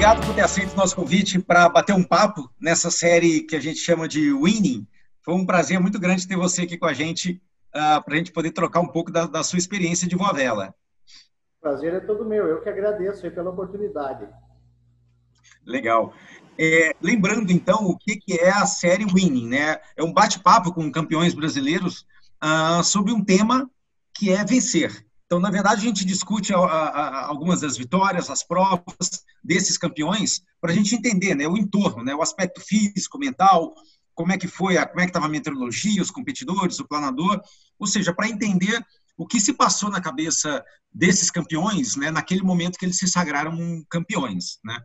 obrigado por ter aceito o nosso convite para bater um papo nessa série que a gente chama de Winning. Foi um prazer muito grande ter você aqui com a gente, uh, para a gente poder trocar um pouco da, da sua experiência de voa vela. Prazer é todo meu, eu que agradeço pela oportunidade. Legal. É, lembrando, então, o que, que é a série Winning, né? É um bate-papo com campeões brasileiros uh, sobre um tema que é vencer. Então, na verdade, a gente discute algumas das vitórias, as provas desses campeões, para a gente entender né, o entorno, né, o aspecto físico, mental, como é que foi, a, como é que estava a meteorologia, os competidores, o planador, ou seja, para entender o que se passou na cabeça desses campeões, né, naquele momento que eles se sagraram campeões, né.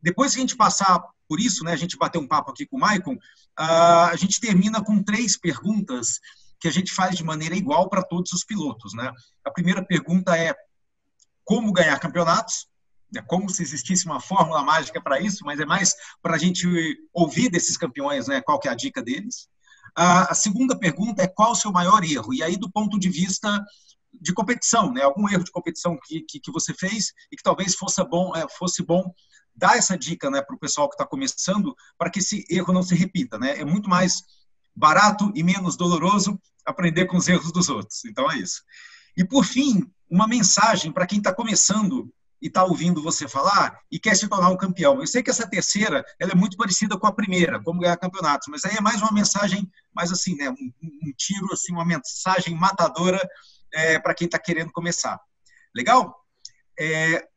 Depois que a gente passar por isso, né, a gente bater um papo aqui com o Maicon, a gente termina com três perguntas que a gente faz de maneira igual para todos os pilotos. Né? A primeira pergunta é como ganhar campeonatos, é como se existisse uma fórmula mágica para isso, mas é mais para a gente ouvir desses campeões né, qual que é a dica deles. A segunda pergunta é qual o seu maior erro? E aí, do ponto de vista de competição, né? algum erro de competição que, que, que você fez e que talvez fosse bom, é, fosse bom dar essa dica né, para o pessoal que está começando, para que esse erro não se repita. Né? É muito mais barato e menos doloroso aprender com os erros dos outros. Então é isso. E por fim, uma mensagem para quem está começando e está ouvindo você falar e quer se tornar um campeão. Eu sei que essa terceira ela é muito parecida com a primeira, como ganhar campeonatos, mas aí é mais uma mensagem, mais assim, né, um, um tiro, assim, uma mensagem matadora é, para quem está querendo começar. Legal? É,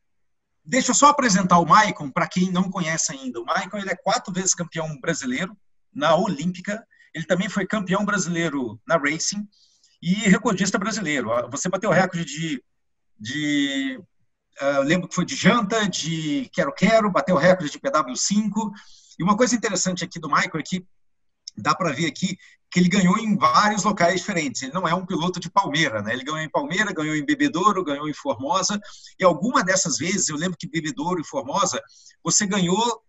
deixa eu só apresentar o Maicon para quem não conhece ainda. O Maicon ele é quatro vezes campeão brasileiro na Olímpica ele também foi campeão brasileiro na Racing e recordista brasileiro. Você bateu o recorde de, de uh, lembro que foi de janta, de quero-quero, bateu o recorde de PW5. E uma coisa interessante aqui do Michael é que dá para ver aqui que ele ganhou em vários locais diferentes. Ele não é um piloto de Palmeira, né? Ele ganhou em Palmeira, ganhou em Bebedouro, ganhou em Formosa. E alguma dessas vezes, eu lembro que Bebedouro e Formosa, você ganhou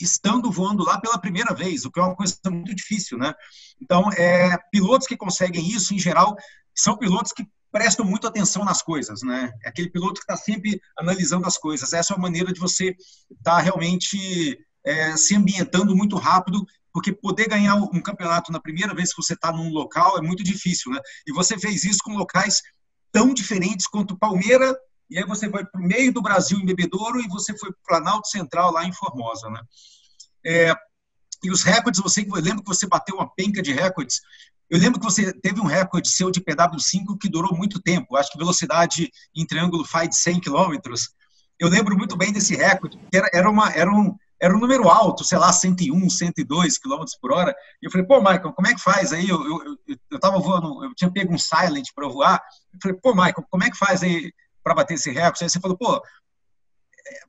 estando voando lá pela primeira vez, o que é uma coisa muito difícil, né? Então, é, pilotos que conseguem isso, em geral, são pilotos que prestam muito atenção nas coisas, né? É aquele piloto que está sempre analisando as coisas. Essa é a maneira de você estar tá realmente é, se ambientando muito rápido, porque poder ganhar um campeonato na primeira vez que você está num local é muito difícil, né? E você fez isso com locais tão diferentes quanto Palmeira, e aí você foi para o meio do Brasil em Bebedouro e você foi para o Planalto Central lá em Formosa, né? É, e os recordes, você lembra que você bateu uma penca de recordes. Eu lembro que você teve um recorde seu de PW5 que durou muito tempo. Acho que velocidade em triângulo faz de 100 km. Eu lembro muito bem desse recorde. Era, era, uma, era, um, era um número alto, sei lá, 101, 102 km por hora. E eu falei, pô, Michael, como é que faz aí? Eu, eu, eu, eu voando, eu tinha pego um silent para voar. Eu falei, pô, Michael, como é que faz aí? Para bater esse recorde. Aí você falou, pô, é,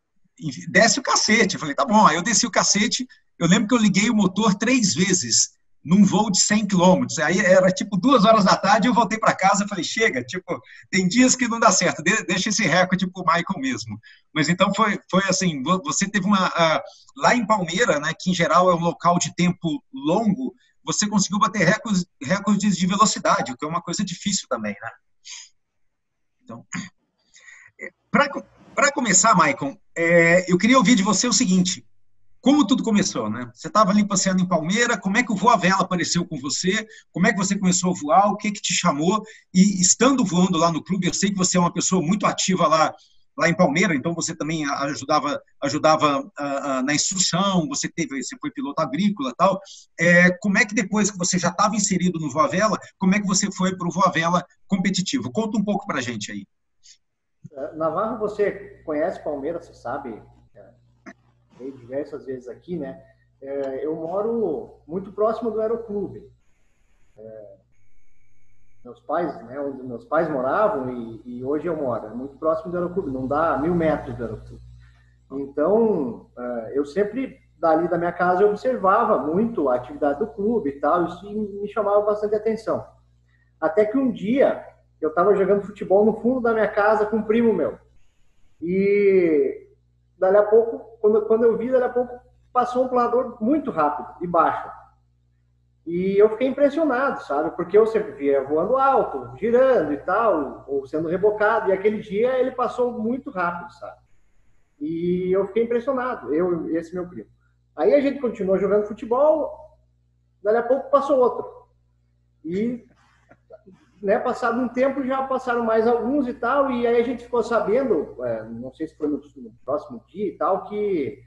desce o cacete. Eu falei, tá bom. Aí eu desci o cacete. Eu lembro que eu liguei o motor três vezes num voo de 100 quilômetros. Aí era tipo duas horas da tarde eu voltei para casa e falei, chega, tipo, tem dias que não dá certo, deixa esse recorde pro Michael mesmo. Mas então foi, foi assim, você teve uma... Uh, lá em Palmeira, né, que em geral é um local de tempo longo, você conseguiu bater recordes, recordes de velocidade, o que é uma coisa difícil também, né? Então... Para começar, Maicon, é, eu queria ouvir de você o seguinte: como tudo começou, né? Você estava ali passeando em Palmeira, como é que o Voa Vela apareceu com você? Como é que você começou a voar? O que que te chamou? E estando voando lá no clube, eu sei que você é uma pessoa muito ativa lá lá em Palmeira, então você também ajudava ajudava uh, uh, na instrução, você teve você foi piloto agrícola, tal. É, como é que depois que você já estava inserido no Voa Vela, como é que você foi para o Voa Vela competitivo? Conta um pouco para gente aí. É, Navarro, você conhece Palmeiras, você sabe, é, diversas vezes aqui, né? É, eu moro muito próximo do Aeroclube. É, meus pais, né, onde meus pais moravam e, e, hoje eu moro, é muito próximo do Aeroclube, não dá mil metros do Aeroclube. Então, é, eu sempre, dali da minha casa, eu observava muito a atividade do clube e tal, isso me chamava bastante atenção. Até que um dia, eu estava jogando futebol no fundo da minha casa com um primo meu. E dali a pouco, quando, quando eu vi, dali a pouco passou um planador muito rápido e baixo. E eu fiquei impressionado, sabe? Porque eu sempre via voando alto, girando e tal, ou sendo rebocado. E aquele dia ele passou muito rápido, sabe? E eu fiquei impressionado, eu e esse meu primo. Aí a gente continuou jogando futebol, dali a pouco passou outro. E, né, passado um tempo, já passaram mais alguns e tal, e aí a gente ficou sabendo, é, não sei se foi no, no, próximo dia e tal, que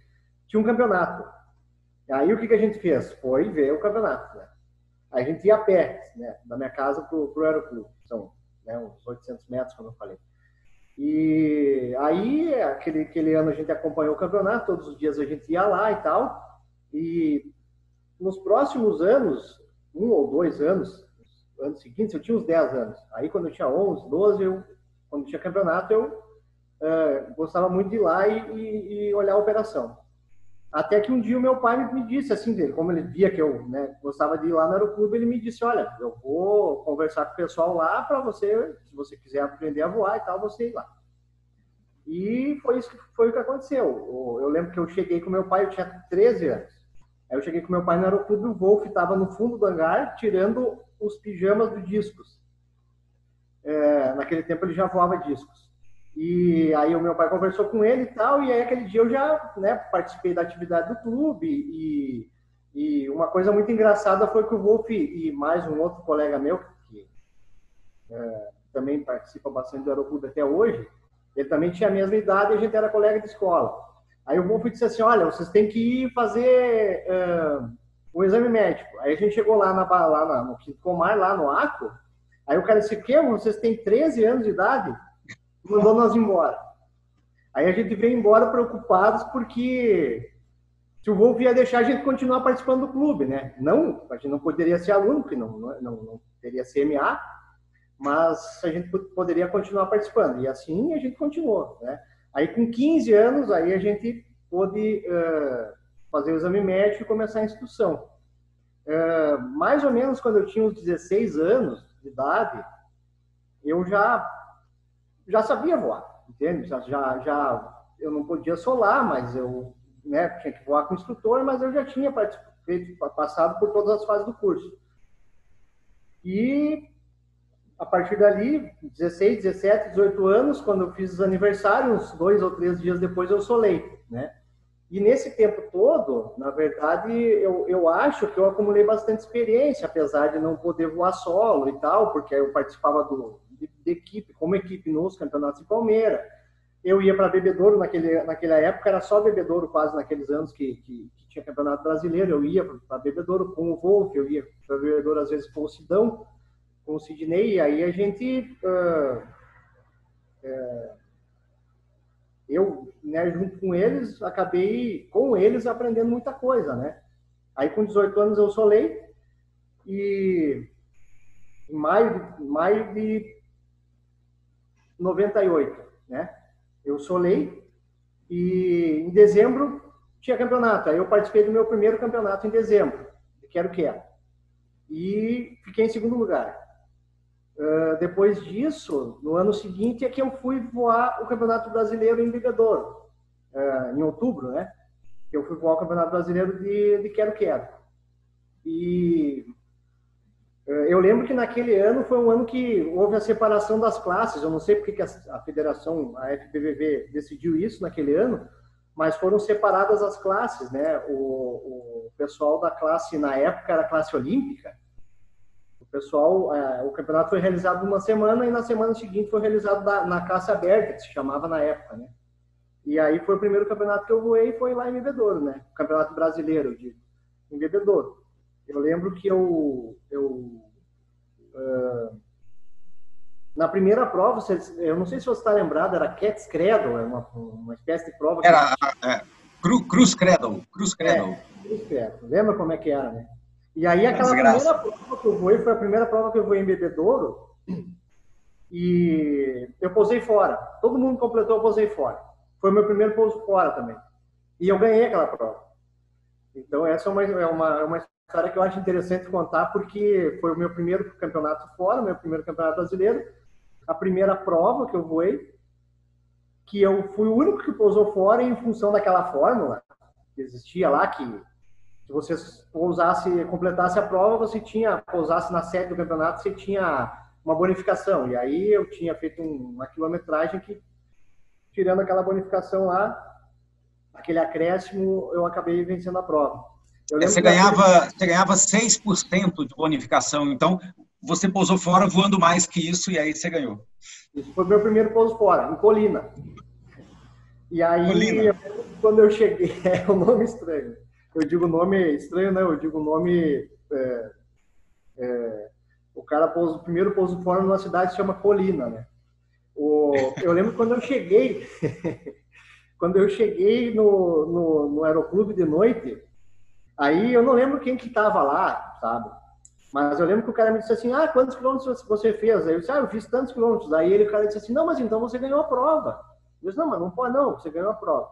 tinha um campeonato. Aí o que, que a gente fez? Foi ver o campeonato, né? Aí a gente ia a pé, né, da minha casa pro, pro aeroclube. São né, uns 800 metros, como eu falei. E aí, aquele, aquele ano a gente acompanhou o campeonato, todos os dias a gente ia lá e tal. E nos próximos anos, um ou dois anos, anos seguintes, eu tinha uns 10 anos. Aí, quando eu tinha 11, 12, eu, quando tinha campeonato, eu uh, gostava muito de ir lá e, e, e olhar a operação. Até que um dia o meu pai me disse assim dele, como ele via que eu né, gostava de ir lá no aeroclube, ele me disse, olha, eu vou conversar com o pessoal lá para você, se você quiser aprender a voar e tal, você ir lá. E foi isso que foi o que aconteceu. Eu lembro que eu cheguei com meu pai, eu tinha 13 anos. Aí eu cheguei com meu pai no aeroclube, o Wolf estava no fundo do hangar, tirando os pijamas do discos. É, naquele tempo ele já voava discos. E aí o meu pai conversou com ele e tal, e aí aquele dia eu já né, participei da atividade do clube e, e uma coisa muito engraçada foi que o Wolf e mais um outro colega meu, que é, também participa bastante do Aeroclube até hoje, ele também tinha a mesma idade e a gente era colega de escola. Aí o Wolf disse assim, olha, vocês têm que ir fazer um exame médico. Aí a gente chegou lá, na, lá na, no Comar, lá no ACO, aí o cara disse, que vocês têm 13 anos de idade? mandou nós embora. Aí a gente veio embora preocupados porque se o Wolf ia deixar a gente continuar participando do clube, né? Não, a gente não poderia ser aluno, porque não, não, não teria CMA, mas a gente poderia continuar participando. E assim a gente continuou, né? Aí com 15 anos, aí a gente pôde uh, fazer o exame médico e começar a instrução. Uh, mais ou menos quando eu tinha uns 16 anos de idade, eu já já sabia voar, entende? Já, já, já eu não podia solar, mas eu né, tinha que voar com o instrutor, mas eu já tinha passado por todas as fases do curso. E a partir dali, 16, 17, 18 anos, quando eu fiz os aniversários, dois ou três dias depois eu solei, né? E nesse tempo todo, na verdade, eu, eu acho que eu acumulei bastante experiência, apesar de não poder voar solo e tal, porque eu participava do, de, de equipe, como equipe nos campeonatos de Palmeira. Eu ia para Bebedouro naquele, naquela época, era só Bebedouro quase naqueles anos que, que, que tinha campeonato brasileiro. Eu ia para Bebedouro com o Wolf, eu ia para Bebedouro às vezes com o Sidão, com o Sidney, e aí a gente. Uh, uh, eu, né, junto com eles, acabei com eles aprendendo muita coisa, né? Aí com 18 anos eu solei e em maio, maio de 98, né? Eu solei e em dezembro tinha campeonato. Aí eu participei do meu primeiro campeonato em dezembro, de Quero Quero. E fiquei em segundo lugar. Uh, depois disso, no ano seguinte, é que eu fui voar o Campeonato Brasileiro em Bebedouro, uh, em outubro, né? Eu fui voar o Campeonato Brasileiro de, de Quero Quero. E eu lembro que naquele ano foi um ano que houve a separação das classes. Eu não sei porque que a, federação, a FBVV, decidiu isso naquele ano, mas foram separadas as classes, né? O, o pessoal da classe, na época, era a classe olímpica. Pessoal, é, o campeonato foi realizado numa semana e na semana seguinte foi realizado na, na classe aberta, que se chamava na época, né? E aí foi o primeiro campeonato que eu voei, foi lá em Bebedouro, né? O campeonato brasileiro, de, em Bebedouro. Eu lembro que eu, eu uh, na primeira prova, eu não sei se você está lembrado, era Cats Credo, é uma, uma espécie de prova. Era é, Cru, Cruz Credo, Cruz Credo. É, Cruz Credo. Lembra como é que era, né? E aí aquela primeira prova que eu voei foi a primeira prova que eu voei em Bebedouro e eu pousei fora. Todo mundo completou, eu pousei fora. Foi o meu primeiro pouso fora também. E eu ganhei aquela prova. Então essa é uma, é uma, é uma história que eu acho interessante contar porque foi o meu primeiro campeonato fora, meu primeiro campeonato brasileiro, a primeira prova que eu voei, que eu fui o único que pousou fora em função daquela fórmula que existia lá, que se você pousasse, completasse a prova, você tinha, pousasse na sede do campeonato, você tinha uma bonificação. E aí eu tinha feito uma quilometragem que, tirando aquela bonificação lá, aquele acréscimo, eu acabei vencendo a prova. É, você, ganhava, você ganhava 6% de bonificação, então você pousou fora voando mais que isso e aí você ganhou. Isso foi meu primeiro pouso fora, em Colina. E aí, Colina. quando eu cheguei, é um nome estranho. Eu digo nome estranho, não, eu digo nome. É, é, o cara pôs o primeiro pouso fora numa cidade que se chama Colina, né? O, eu lembro quando eu cheguei, quando eu cheguei no, no, no aeroclube de noite, aí eu não lembro quem que estava lá, sabe? Mas eu lembro que o cara me disse assim, ah, quantos quilômetros você fez? Aí eu disse, ah, eu fiz tantos quilômetros. Aí ele, o cara disse assim, não, mas então você ganhou a prova. Eu disse, não, mas não pode não, você ganhou a prova.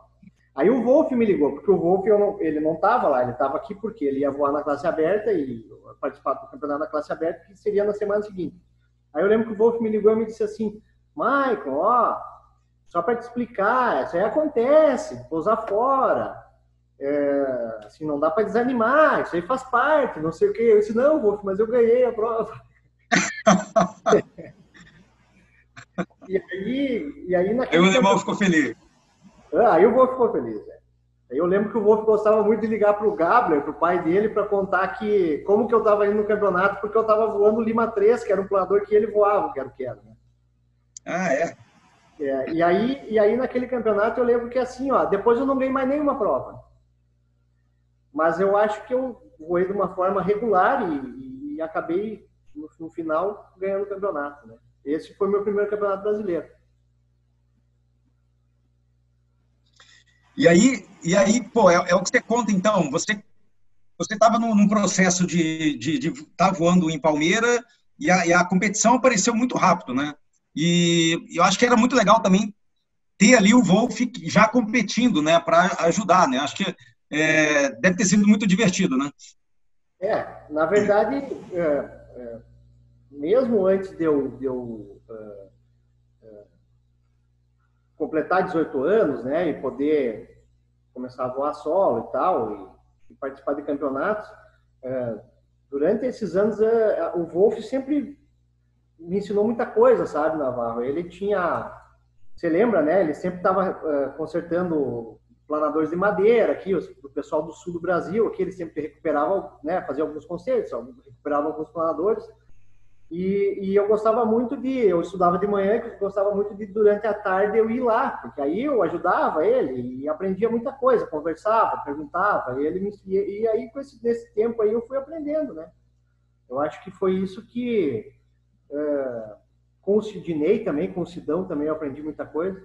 Aí o Wolf me ligou, porque o Wolf não, ele não estava lá, ele estava aqui porque ele ia voar na classe aberta e participar do campeonato na classe aberta, que seria na semana seguinte. Aí eu lembro que o Wolf me ligou e me disse assim, Michael, ó, só para te explicar, isso aí acontece, pousar fora. É, assim, não dá para desanimar, isso aí faz parte, não sei o quê. Eu disse, não, Wolf, mas eu ganhei a prova. e aí, e aí naquele. Aí o alemão ficou feliz. Ah, aí o Wolf ficou feliz. É. Aí eu lembro que o Wolf gostava muito de ligar para o Gabler, para o pai dele, para contar que como que eu estava indo no campeonato, porque eu estava voando Lima 3, que era um planador que ele voava, que era o que era. Né? Ah, é? é? e, aí, e aí, naquele campeonato, eu lembro que assim, ó, depois eu não ganhei mais nenhuma prova. Mas eu acho que eu voei de uma forma regular e, e acabei, no, no, final, ganhando o campeonato. Né? Esse foi meu primeiro campeonato brasileiro. E aí, e aí pô, é, é o que você conta, então. Você você estava num, num, processo de estar tá voando em Palmeira e a, e a, competição apareceu muito rápido, né? E eu acho que era muito legal também ter ali o Wolf já competindo, né, para ajudar, né? Acho que é, deve ter sido muito divertido, né? É, na verdade, é, é, mesmo antes de eu, de eu é, é, completar 18 anos, né, e poder começar a voar solo e tal, e, e participar de campeonatos, é, durante esses anos o Wolf sempre me ensinou muita coisa, sabe, Navarro? Ele tinha, você lembra, né? Ele sempre estava uh, consertando planadores de madeira aqui, o pessoal do sul do Brasil, aqui ele sempre recuperava, né? Fazia alguns concertos, recuperava alguns planadores. E, e, eu gostava muito de, eu estudava de manhã, gostava muito de durante a tarde eu ir lá, porque aí eu ajudava ele e aprendia muita coisa, conversava, perguntava, e ele me e, e aí com esse nesse tempo aí eu fui aprendendo, né? Eu acho que foi isso que é, com o Sidney também, com o Sidão também eu aprendi muita coisa.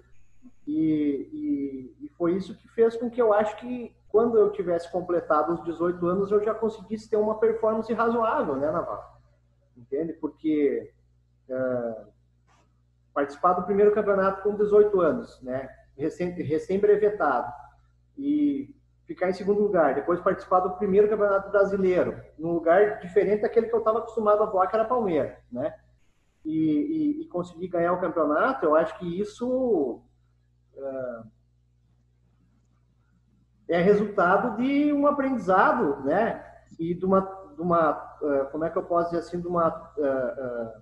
E, e, e, foi isso que fez com que eu acho que quando eu tivesse completado os 18 anos eu já conseguisse ter uma performance razoável, né, Navarro? Entende? Porque é, participar do primeiro campeonato com 18 anos, né, recém, recém brevetado, e ficar em segundo lugar, depois participar do primeiro campeonato brasileiro, num lugar diferente daquele que eu estava acostumado a voar, que era Palmeiras, né? e, e, e conseguir ganhar o campeonato, eu acho que isso é, é resultado de um aprendizado, né? E de uma, de uma como é que eu posso dizer assim, de uma uh, uh,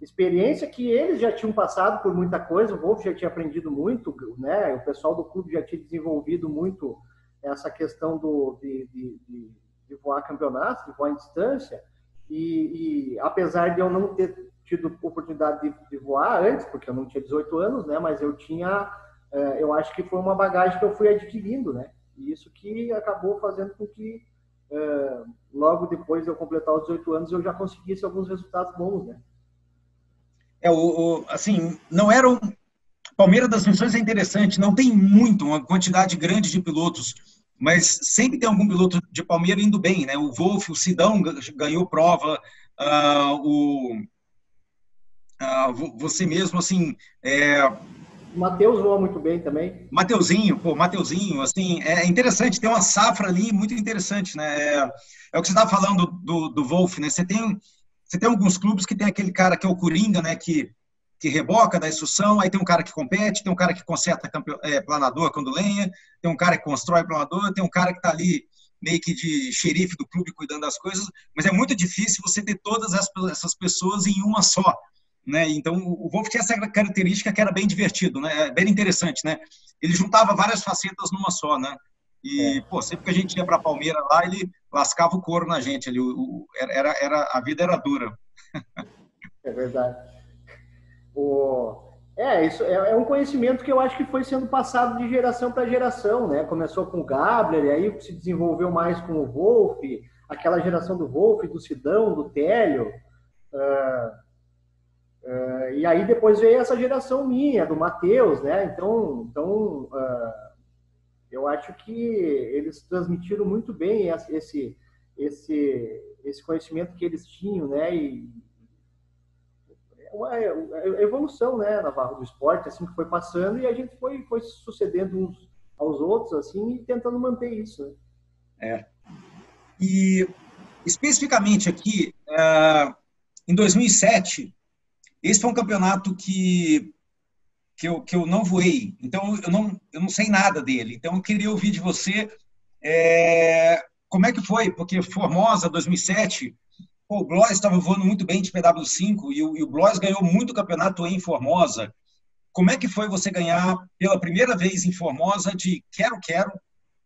experiência que eles já tinham passado por muita coisa, o Wolf já tinha aprendido muito, né? O pessoal do clube já tinha desenvolvido muito essa questão do, de, de, de, de voar campeonatos, de voar em distância, e, e apesar de eu não ter tido oportunidade de, de, voar antes, porque eu não tinha 18 anos, né? Mas eu tinha, eu acho que foi uma bagagem que eu fui adquirindo, né? E isso que acabou fazendo com que logo depois de eu completar os 18 anos eu já conseguisse alguns resultados bons, né? É, o, o assim, não era um... Palmeiras das Missões é interessante, não tem muito, uma quantidade grande de pilotos, mas sempre tem algum piloto de Palmeiras indo bem, né? O Wolf, o Sidão ganhou prova, uh, o ah, você mesmo, assim... É... Matheus voa muito bem também. Mateuzinho, pô, Mateuzinho, assim, é interessante, tem uma safra ali muito interessante, né? É, é o que você estava falando do, do Wolf, né? Você tem, você tem alguns clubes que tem aquele cara que é o Coringa, né? Que, que reboca da instrução, aí tem um cara que compete, tem um cara que conserta é, planador quando lenha, tem um cara que constrói planador, tem um cara que está ali meio que de xerife do clube cuidando das coisas, mas é muito difícil você ter todas essas pessoas em uma só. Né? Então o Wolf tinha essa característica que era bem divertido, né? Bem interessante, né? Ele juntava várias facetas numa só, né? E é. pô, sempre que a gente ia para Palmeira lá, ele lascava o couro na gente, o, o, era, era a vida era dura. É verdade. O é, isso é, é, um conhecimento que eu acho que foi sendo passado de geração para geração, né? Começou com o Gabler, e aí se desenvolveu mais com o Wolf, aquela geração do Wolf, do Sidão, do Télio. Uh, uh, e aí depois veio essa geração minha, do Matheus, né? Então, então uh, eu acho que eles transmitiram muito bem esse, esse, esse conhecimento que eles tinham, né? E, uma evolução, né, Navarro, do esporte, assim, que foi passando e a gente foi, foi sucedendo uns aos outros, assim, e tentando manter isso. Né? É. E, especificamente aqui, uh, em 2007, esse foi um campeonato que, que, eu, que eu não voei, então eu não, eu não sei nada dele. Então eu queria ouvir de você é, como é que foi, porque Formosa 2007 Pô, o Blois estava voando muito bem de PW5 e o, e o Blois ganhou muito campeonato em Formosa. Como é que foi você ganhar pela primeira vez em Formosa de quero-quero?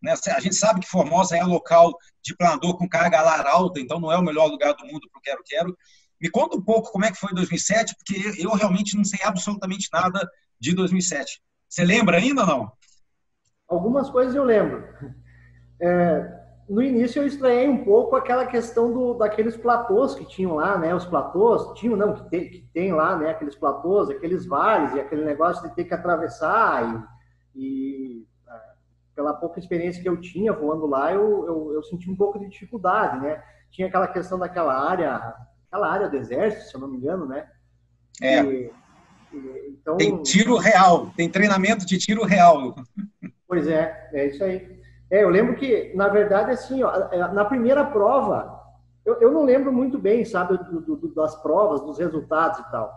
Né? A gente sabe que Formosa é local de planador com carga alar alta, então não é o melhor lugar do mundo para o quero-quero. Me conta um pouco como é que foi 2007, porque eu realmente não sei absolutamente nada de 2007. Você lembra ainda ou não? Algumas coisas eu lembro. É, no início eu estranhei um pouco aquela questão do, daqueles platôs que tinham lá, né? Os platôs, tinham, não, que tem, que tem lá, né? Aqueles platôs, aqueles vales e aquele negócio de ter que atravessar e, e é, pela pouca experiência que eu tinha voando lá, eu, eu, eu, senti um pouco de dificuldade, né? Tinha aquela questão daquela área, aquela área do exército, se eu não me engano, né? É. E, e, então... Tem tiro real, tem treinamento de tiro real. Pois é, é isso aí. É, eu lembro que, na verdade, assim, ó, é, na primeira prova, eu, eu não lembro muito bem, sabe, do, do, das provas, dos resultados e tal.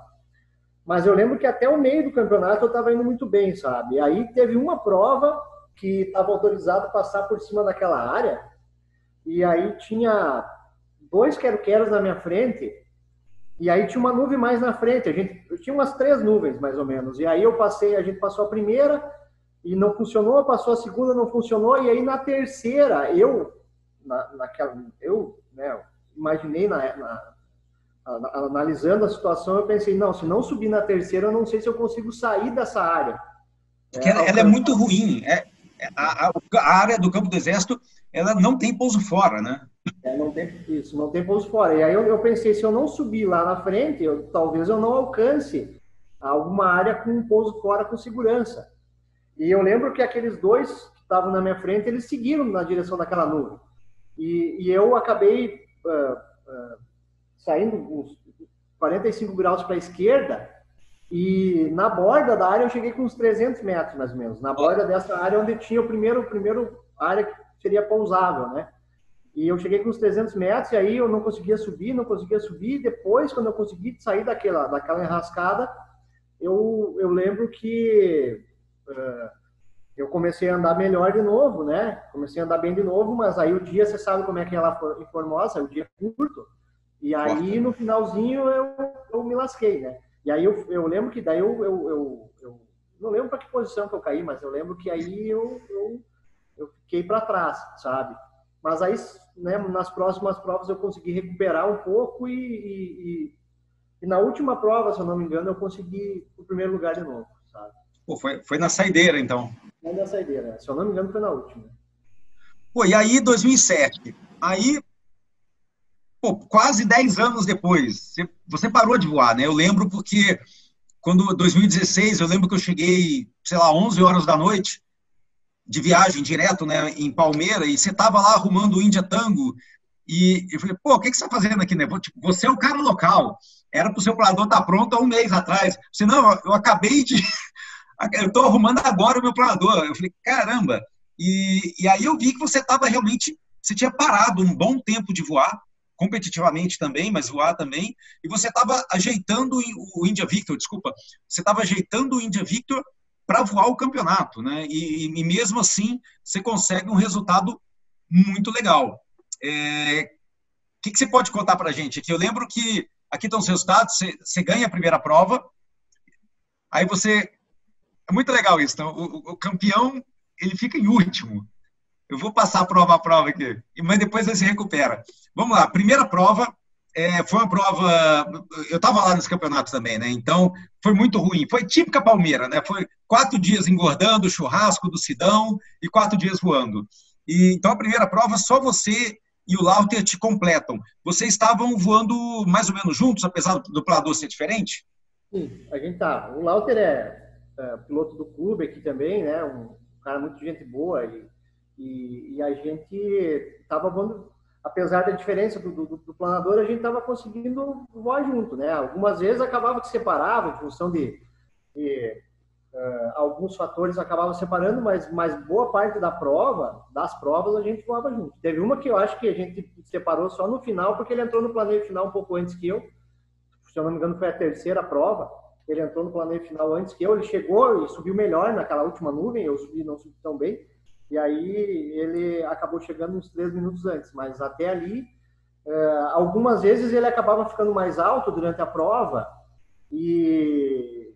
Mas eu lembro que até o meio do campeonato eu estava indo muito bem, sabe? E aí teve uma prova que estava autorizado passar por cima daquela área, e aí tinha dois quero-queros na minha frente, e aí tinha uma nuvem mais na frente. A gente eu tinha umas três nuvens, mais ou menos. E aí eu passei, a gente passou a primeira, e não funcionou, passou a segunda, não funcionou, e aí na terceira, eu, na, naquela, eu né, imaginei, na, na, analisando a situação, eu pensei, não, se não subir na terceira, eu não sei se eu consigo sair dessa área. Porque é, ela, ela é muito ruim, é, é, a, a, a, área do campo do exército, ela não tem pouso fora, né? É, não tem isso, não tem pouso fora. E aí eu, eu pensei, se eu não subir lá na frente, eu, talvez eu não alcance alguma área com um pouso fora com segurança. E eu lembro que aqueles dois que estavam na minha frente, eles seguiram na direção daquela nuvem. E, e eu acabei uh, uh, saindo uns 45 graus para a esquerda e na borda da área eu cheguei com uns 300 metros, mais ou menos. Na borda dessa área onde tinha o primeiro, primeiro área seria pousável, né? E eu cheguei com uns 300 metros e aí eu não conseguia subir, não conseguia subir. Depois, quando eu consegui sair daquela, daquela enrascada, eu, eu lembro que uh, eu comecei a andar melhor de novo, né? Comecei a andar bem de novo, mas aí o dia, você sabe como é que ela em Formosa, o dia é curto. E aí, no finalzinho, eu, eu me lasquei, né? E aí, eu, eu lembro que daí eu, eu, eu, eu não lembro para que posição que eu caí, mas eu lembro que aí eu, eu, eu fiquei para trás, sabe? Mas aí, né, nas próximas provas, eu consegui recuperar um pouco e, e, e, na última prova, se eu não me engano, eu consegui o primeiro lugar de novo, sabe? Pô, foi, foi na saideira, então. Foi na saideira. Se eu não me engano, foi na última. Pô, e aí, 2007. Aí, pô, quase 10 anos depois, você, você parou de voar, né? Eu lembro porque, quando 2016, eu lembro que eu cheguei, sei lá, 11 horas da noite, de viagem direto, né, em Palmeira, e você tava lá arrumando o Índia Tango, e eu falei, pô, o que, que você está fazendo aqui, né? Você é o cara local. Era para o seu planador estar tá pronto há um mês atrás. Você, não, eu acabei de, eu estou arrumando agora o meu planador. Eu falei, caramba. E, e aí eu vi que você estava realmente, você tinha parado um bom tempo de voar, competitivamente também, mas voar também, e você estava ajeitando o India Victor, desculpa, você estava ajeitando o India Victor para voar o campeonato, né? E, e, mesmo assim você consegue um resultado muito legal. É, o que, que, você pode contar para a gente? Que eu lembro que aqui estão os resultados, você, você ganha a primeira prova, aí você... É muito legal isso, então, o, o campeão, ele fica em último. Eu vou passar prova a prova aqui, mas depois ele se recupera. Vamos lá, primeira prova, é, foi uma prova. Eu estava lá nesse campeonato também, né? Então foi muito ruim. Foi típica Palmeira, né? Foi quatro dias engordando, churrasco do Sidão e quatro dias voando. E, então a primeira prova só você e o Lauter te completam. Vocês estavam voando mais ou menos juntos, apesar do planador ser diferente? Sim, a gente tá. O Lauter é, é piloto do clube aqui também, né? Um cara muito gente boa e, e, e a gente estava voando apesar da diferença do, do, do planador, a gente estava conseguindo voar junto, né? Algumas vezes acabava que separava em função de, de uh, alguns fatores acabavam separando, mas, mas boa parte da prova, das provas, a gente voava junto. Teve uma que eu acho que a gente separou só no final, porque ele entrou no planeio final um pouco antes que eu. Se eu não me engano, foi a terceira prova. Ele entrou no planeio final antes que eu. Ele chegou e subiu melhor naquela última nuvem. Eu subi, não subi tão bem e aí ele acabou chegando uns três minutos antes, mas até ali, é, algumas vezes ele acabava ficando mais alto durante a prova e,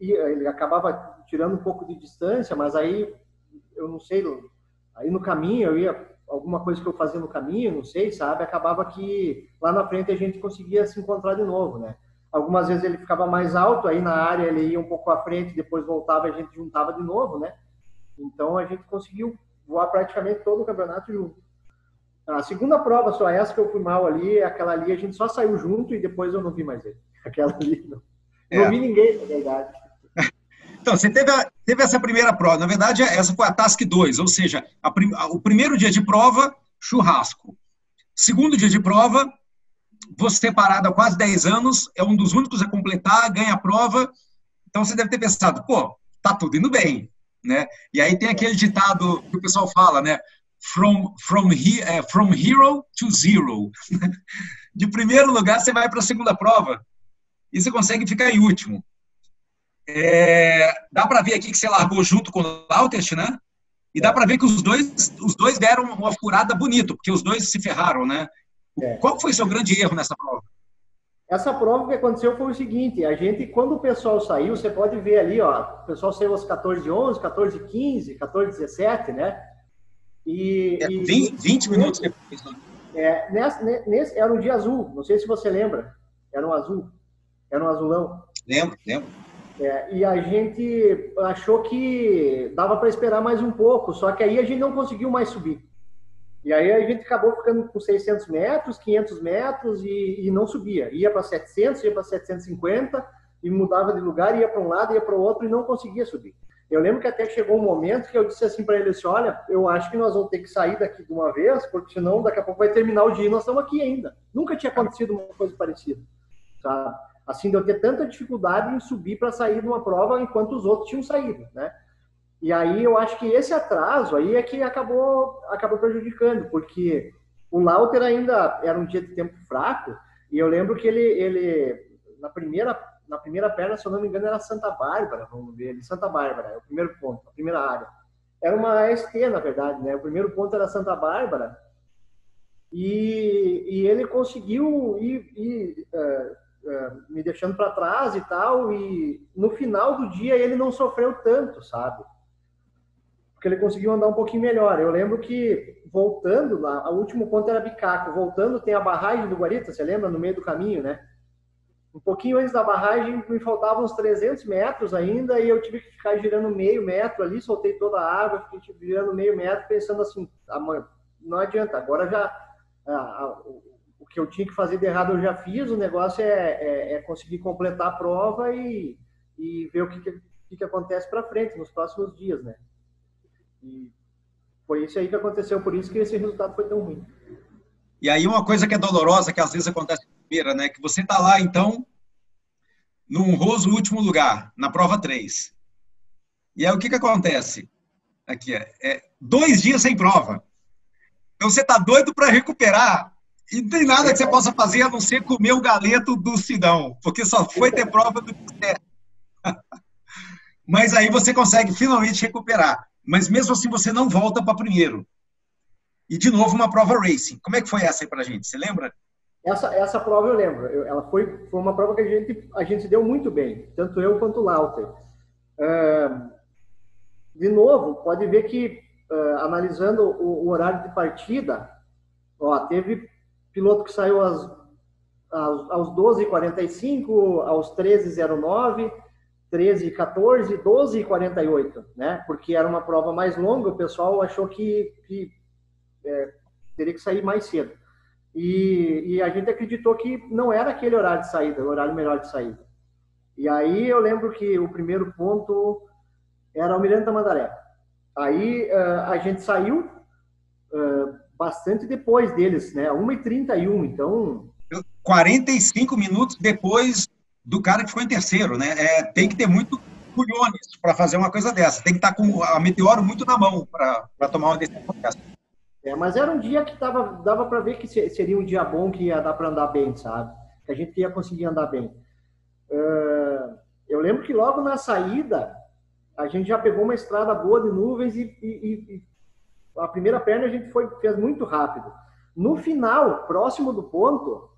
e ele acabava tirando um pouco de distância, mas aí eu não sei, aí no caminho eu ia alguma coisa que eu fazia no caminho, não sei, sabe, acabava que lá na frente a gente conseguia se encontrar de novo, né? Algumas vezes ele ficava mais alto, aí na área ele ia um pouco à frente, depois voltava e a gente juntava de novo, né? Então a gente conseguiu voar praticamente todo o campeonato junto. A segunda prova, só essa que eu fui mal ali, aquela ali a gente só saiu junto e depois eu não vi mais ele. Aquela ali não, é. não vi ninguém, na verdade. Então, você teve, a, teve essa primeira prova. Na verdade, essa foi a Task 2, ou seja, a, a, o primeiro dia de prova, churrasco. Segundo dia de prova, você parado há quase 10 anos, é um dos únicos a completar, ganha a prova. Então, você deve ter pensado, pô, tá tudo indo bem né? E aí tem aquele ditado que o pessoal fala, né? From, from, he, uh, from hero to zero. De primeiro lugar, você vai para a segunda prova e você consegue ficar em último. É, dá para ver aqui que você largou junto com o Lautert, né? E dá para ver que os dois, os dois deram uma furada bonita, porque os dois se ferraram, né? É. Qual foi o seu grande erro nessa prova? Essa prova que aconteceu foi o seguinte, a gente, quando o pessoal saiu, você pode ver ali, ó, o pessoal saiu às 14 11 14 15 14 17 né? E, é, 20, 20 minutos depois. Né? É, nesse, nesse, era um dia azul, não sei se você lembra, era um azul, era um azulão. Lembro, lembro. É, e a gente achou que dava para esperar mais um pouco, só que aí a gente não conseguiu mais subir. E aí a gente acabou ficando com 600 metros, 500 metros e, e não subia. Ia para 700, ia para 750 e mudava de lugar, ia para um lado, ia para o outro e não conseguia subir. Eu lembro que até chegou um momento que eu disse assim para ele assim, olha, eu acho que nós vamos ter que sair daqui de uma vez, porque senão daqui a pouco vai terminar o dia e nós estamos aqui ainda. Nunca tinha acontecido uma coisa parecida, sabe? Assim, de eu ter tanta dificuldade em subir para sair de uma prova enquanto os outros tinham saído, né? E aí eu acho que esse atraso aí é que acabou, acabou prejudicando, porque o Lauter ainda era um dia de tempo fraco, e eu lembro que ele, ele na primeira na primeira perna, se eu não me engano, era Santa Bárbara, vamos ver Santa Bárbara, é o primeiro ponto, a primeira área. Era uma ST, na verdade, né? O primeiro ponto era Santa Bárbara, e, e ele conseguiu ir, ir uh, uh, me deixando para trás e tal, e no final do dia ele não sofreu tanto, sabe? Porque ele conseguiu andar um pouquinho melhor. Eu lembro que, voltando, lá, o último ponto era Bicaco, voltando tem a barragem do Guarita, você lembra? No meio do caminho, né? Um pouquinho antes da barragem, me faltavam uns 300 metros ainda, e eu tive que ficar girando meio metro ali, soltei toda a água, fiquei girando meio metro, pensando assim, não adianta, agora já... O que eu tinha que fazer de errado eu já fiz, o negócio é, é, é conseguir completar a prova e, e ver o que, que, que acontece para frente nos próximos dias, né? E foi isso aí que aconteceu, por isso que esse resultado foi tão ruim. E aí uma coisa que é dolorosa, que às vezes acontece primeira, né? Que você tá lá, então, no honroso último lugar, na prova 3. E aí o que que acontece? Aqui é, é dois dias sem prova. Então você tá doido para recuperar e não tem nada que você possa fazer a não ser comer o galeto do Sidão, porque só foi ter prova do Mas aí você consegue finalmente recuperar mas mesmo assim você não volta para primeiro. E de novo uma prova racing. Como é que foi essa aí para a gente? Você lembra? essa, essa prova eu lembro. Eu, ela foi, foi uma prova que a gente, a gente deu muito bem, tanto eu quanto o Lauter. Uh, de novo, pode ver que, uh, analisando o, o, horário de partida, ó, teve piloto que saiu às, às, aos 12h45, aos 13h09, 13h14, 12h48, né? Porque era uma prova mais longa, o pessoal achou que, que é, teria que sair mais cedo. E, e, a gente acreditou que não era aquele horário de saída, o horário melhor de saída. E aí eu lembro que o primeiro ponto era Almirante da Mandaré. Aí uh, a gente saiu uh, bastante depois deles, né? 1h31, então... 45 minutos depois do cara que ficou em terceiro, né? É, tem que ter muito culhões para fazer uma coisa dessa. Tem que estar tá com a Meteoro muito na mão para tomar uma decisão dessa. É, mas era um dia que tava, dava para ver que seria um dia bom, que ia dar para andar bem, sabe? Que a gente ia conseguir andar bem. Uh, eu lembro que logo na saída, a gente já pegou uma estrada boa de nuvens e, e, e a primeira perna a gente foi, fez muito rápido. No final, próximo do ponto,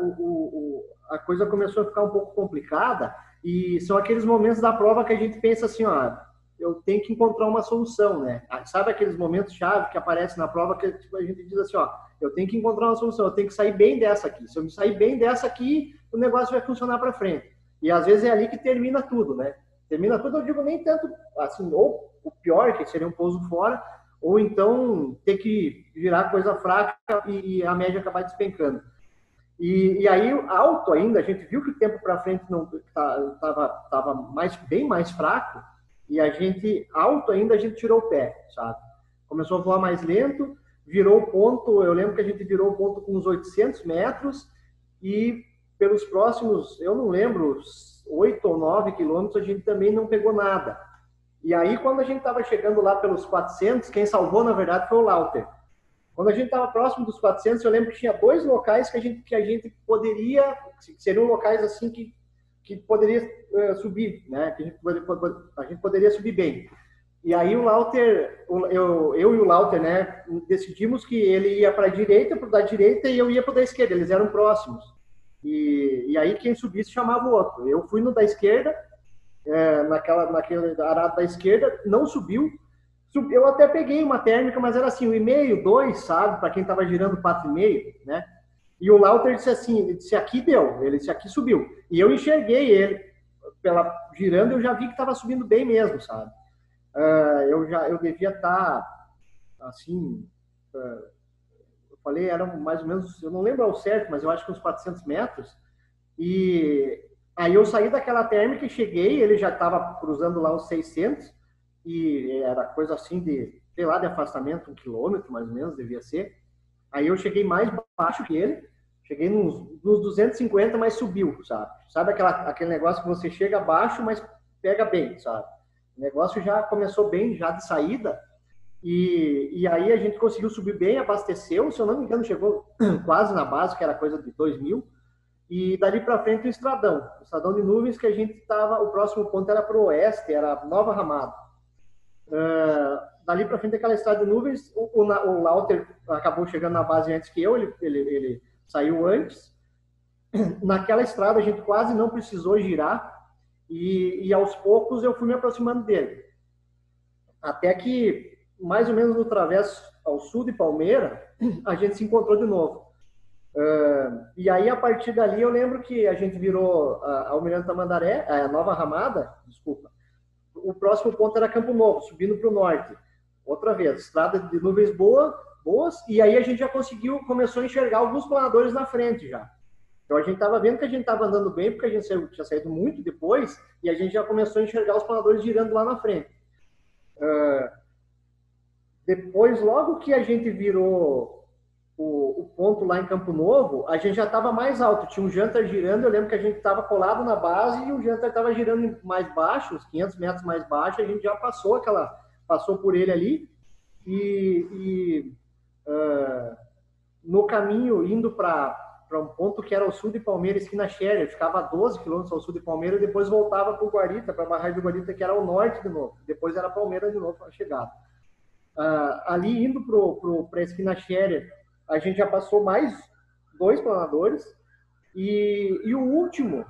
o, o, a coisa começou a ficar um pouco complicada e são aqueles momentos da prova que a gente pensa assim, ó, eu tenho que encontrar uma solução, né? Ah, sabe aqueles momentos chave que aparecem na prova que tipo, a gente diz assim, ó, eu tenho que encontrar uma solução, eu tenho que sair bem dessa aqui. Se eu me sair bem dessa aqui, o negócio vai funcionar para frente. E às vezes é ali que termina tudo, né? Termina tudo, eu digo nem tanto assim, ou o pior, que seria um pouso fora, ou então ter que virar coisa fraca e, e a média acabar despencando. E, e, aí, alto ainda, a gente viu que o tempo para frente não estava tá, tava mais, bem mais fraco, e a gente, alto ainda, a gente tirou o pé, sabe? Começou a voar mais lento, virou o ponto, eu lembro que a gente virou o ponto com uns 800 metros e pelos próximos, eu não lembro, 8 ou 9 quilômetros, a gente também não pegou nada. E aí, quando a gente estava chegando lá pelos 400, quem salvou, na verdade, foi o Lauter. Quando a gente estava próximo dos 400, eu lembro que tinha dois locais que a gente, que a gente poderia, seriam locais assim que que poderia uh, subir, né? Que a gente, a gente, poderia subir bem. E aí o Lauter, eu, eu e o Lauter, né, decidimos que ele ia para a direita, para da direita, e eu ia para da esquerda. Eles eram próximos. E, e aí quem subisse chamava o outro. Eu fui no da esquerda, é, naquela, naquele arado da esquerda, não subiu. Eu até peguei uma térmica, mas era assim, um e meio, dois, sabe? Para quem estava girando quatro e meio, né? E o Lauter disse assim, ele disse, aqui deu, ele disse, aqui subiu. E eu enxerguei ele, pela girando, eu já vi que estava subindo bem mesmo, sabe? Uh, eu já, eu devia estar, tá, assim, uh, eu falei, era mais ou menos, eu não lembro ao certo, mas eu acho que uns 400 metros. E aí eu saí daquela térmica e cheguei, ele já estava cruzando lá uns 600, e era coisa assim de, sei lá, de afastamento, um quilômetro mais ou menos, devia ser. Aí eu cheguei mais baixo que ele, Cheguei nos, nos 250, mas subiu, sabe? Sabe aquela, aquele negócio que você chega baixo, mas pega bem, sabe? O negócio já começou bem, já de saída, e, e aí a gente conseguiu subir bem, abasteceu, se eu não me engano, chegou quase na base, que era coisa de 2 mil, e dali para frente o estradão, o estradão de nuvens que a gente estava, o próximo ponto era para o oeste, era Nova Ramada. Uh, dali para frente aquela estrada de nuvens, o, o, o Lauter acabou chegando na base antes que eu, ele, ele, ele saiu antes. Naquela estrada a gente quase não precisou girar e, e aos poucos eu fui me aproximando dele. Até que, mais ou menos no travesso ao sul de Palmeira, a gente se encontrou de novo. Uh, e aí, a partir dali, eu lembro que a gente virou a Almirante Tamandaré, a Nova Ramada, desculpa. O próximo ponto era Campo Novo, subindo para o norte. Outra vez, estrada de nuvens boa, boas, e aí a gente já conseguiu, começou a enxergar alguns planadores na frente já. Então a gente estava vendo que a gente estava andando bem, porque a gente tinha saído muito depois, e a gente já começou a enxergar os planadores girando lá na frente. Uh, depois, logo que a gente virou o, o, ponto lá em Campo Novo, a gente já estava mais alto, tinha um jantar girando, eu lembro que a gente estava colado na base e o jantar estava girando mais baixo, uns 500 metros mais baixo, a gente já passou aquela, passou por ele ali, e, e uh, no caminho indo para um ponto que era o sul de Palmeira, esquina Scherer, ficava a 12 quilômetros ao sul de Palmeira, e depois voltava para o Guarita, para a barragem do Guarita, que era o norte de novo. Depois era Palmeira de novo a chegada. Uh, ali indo para a esquina Scherer, a gente já passou mais dois planadores, e, e o último,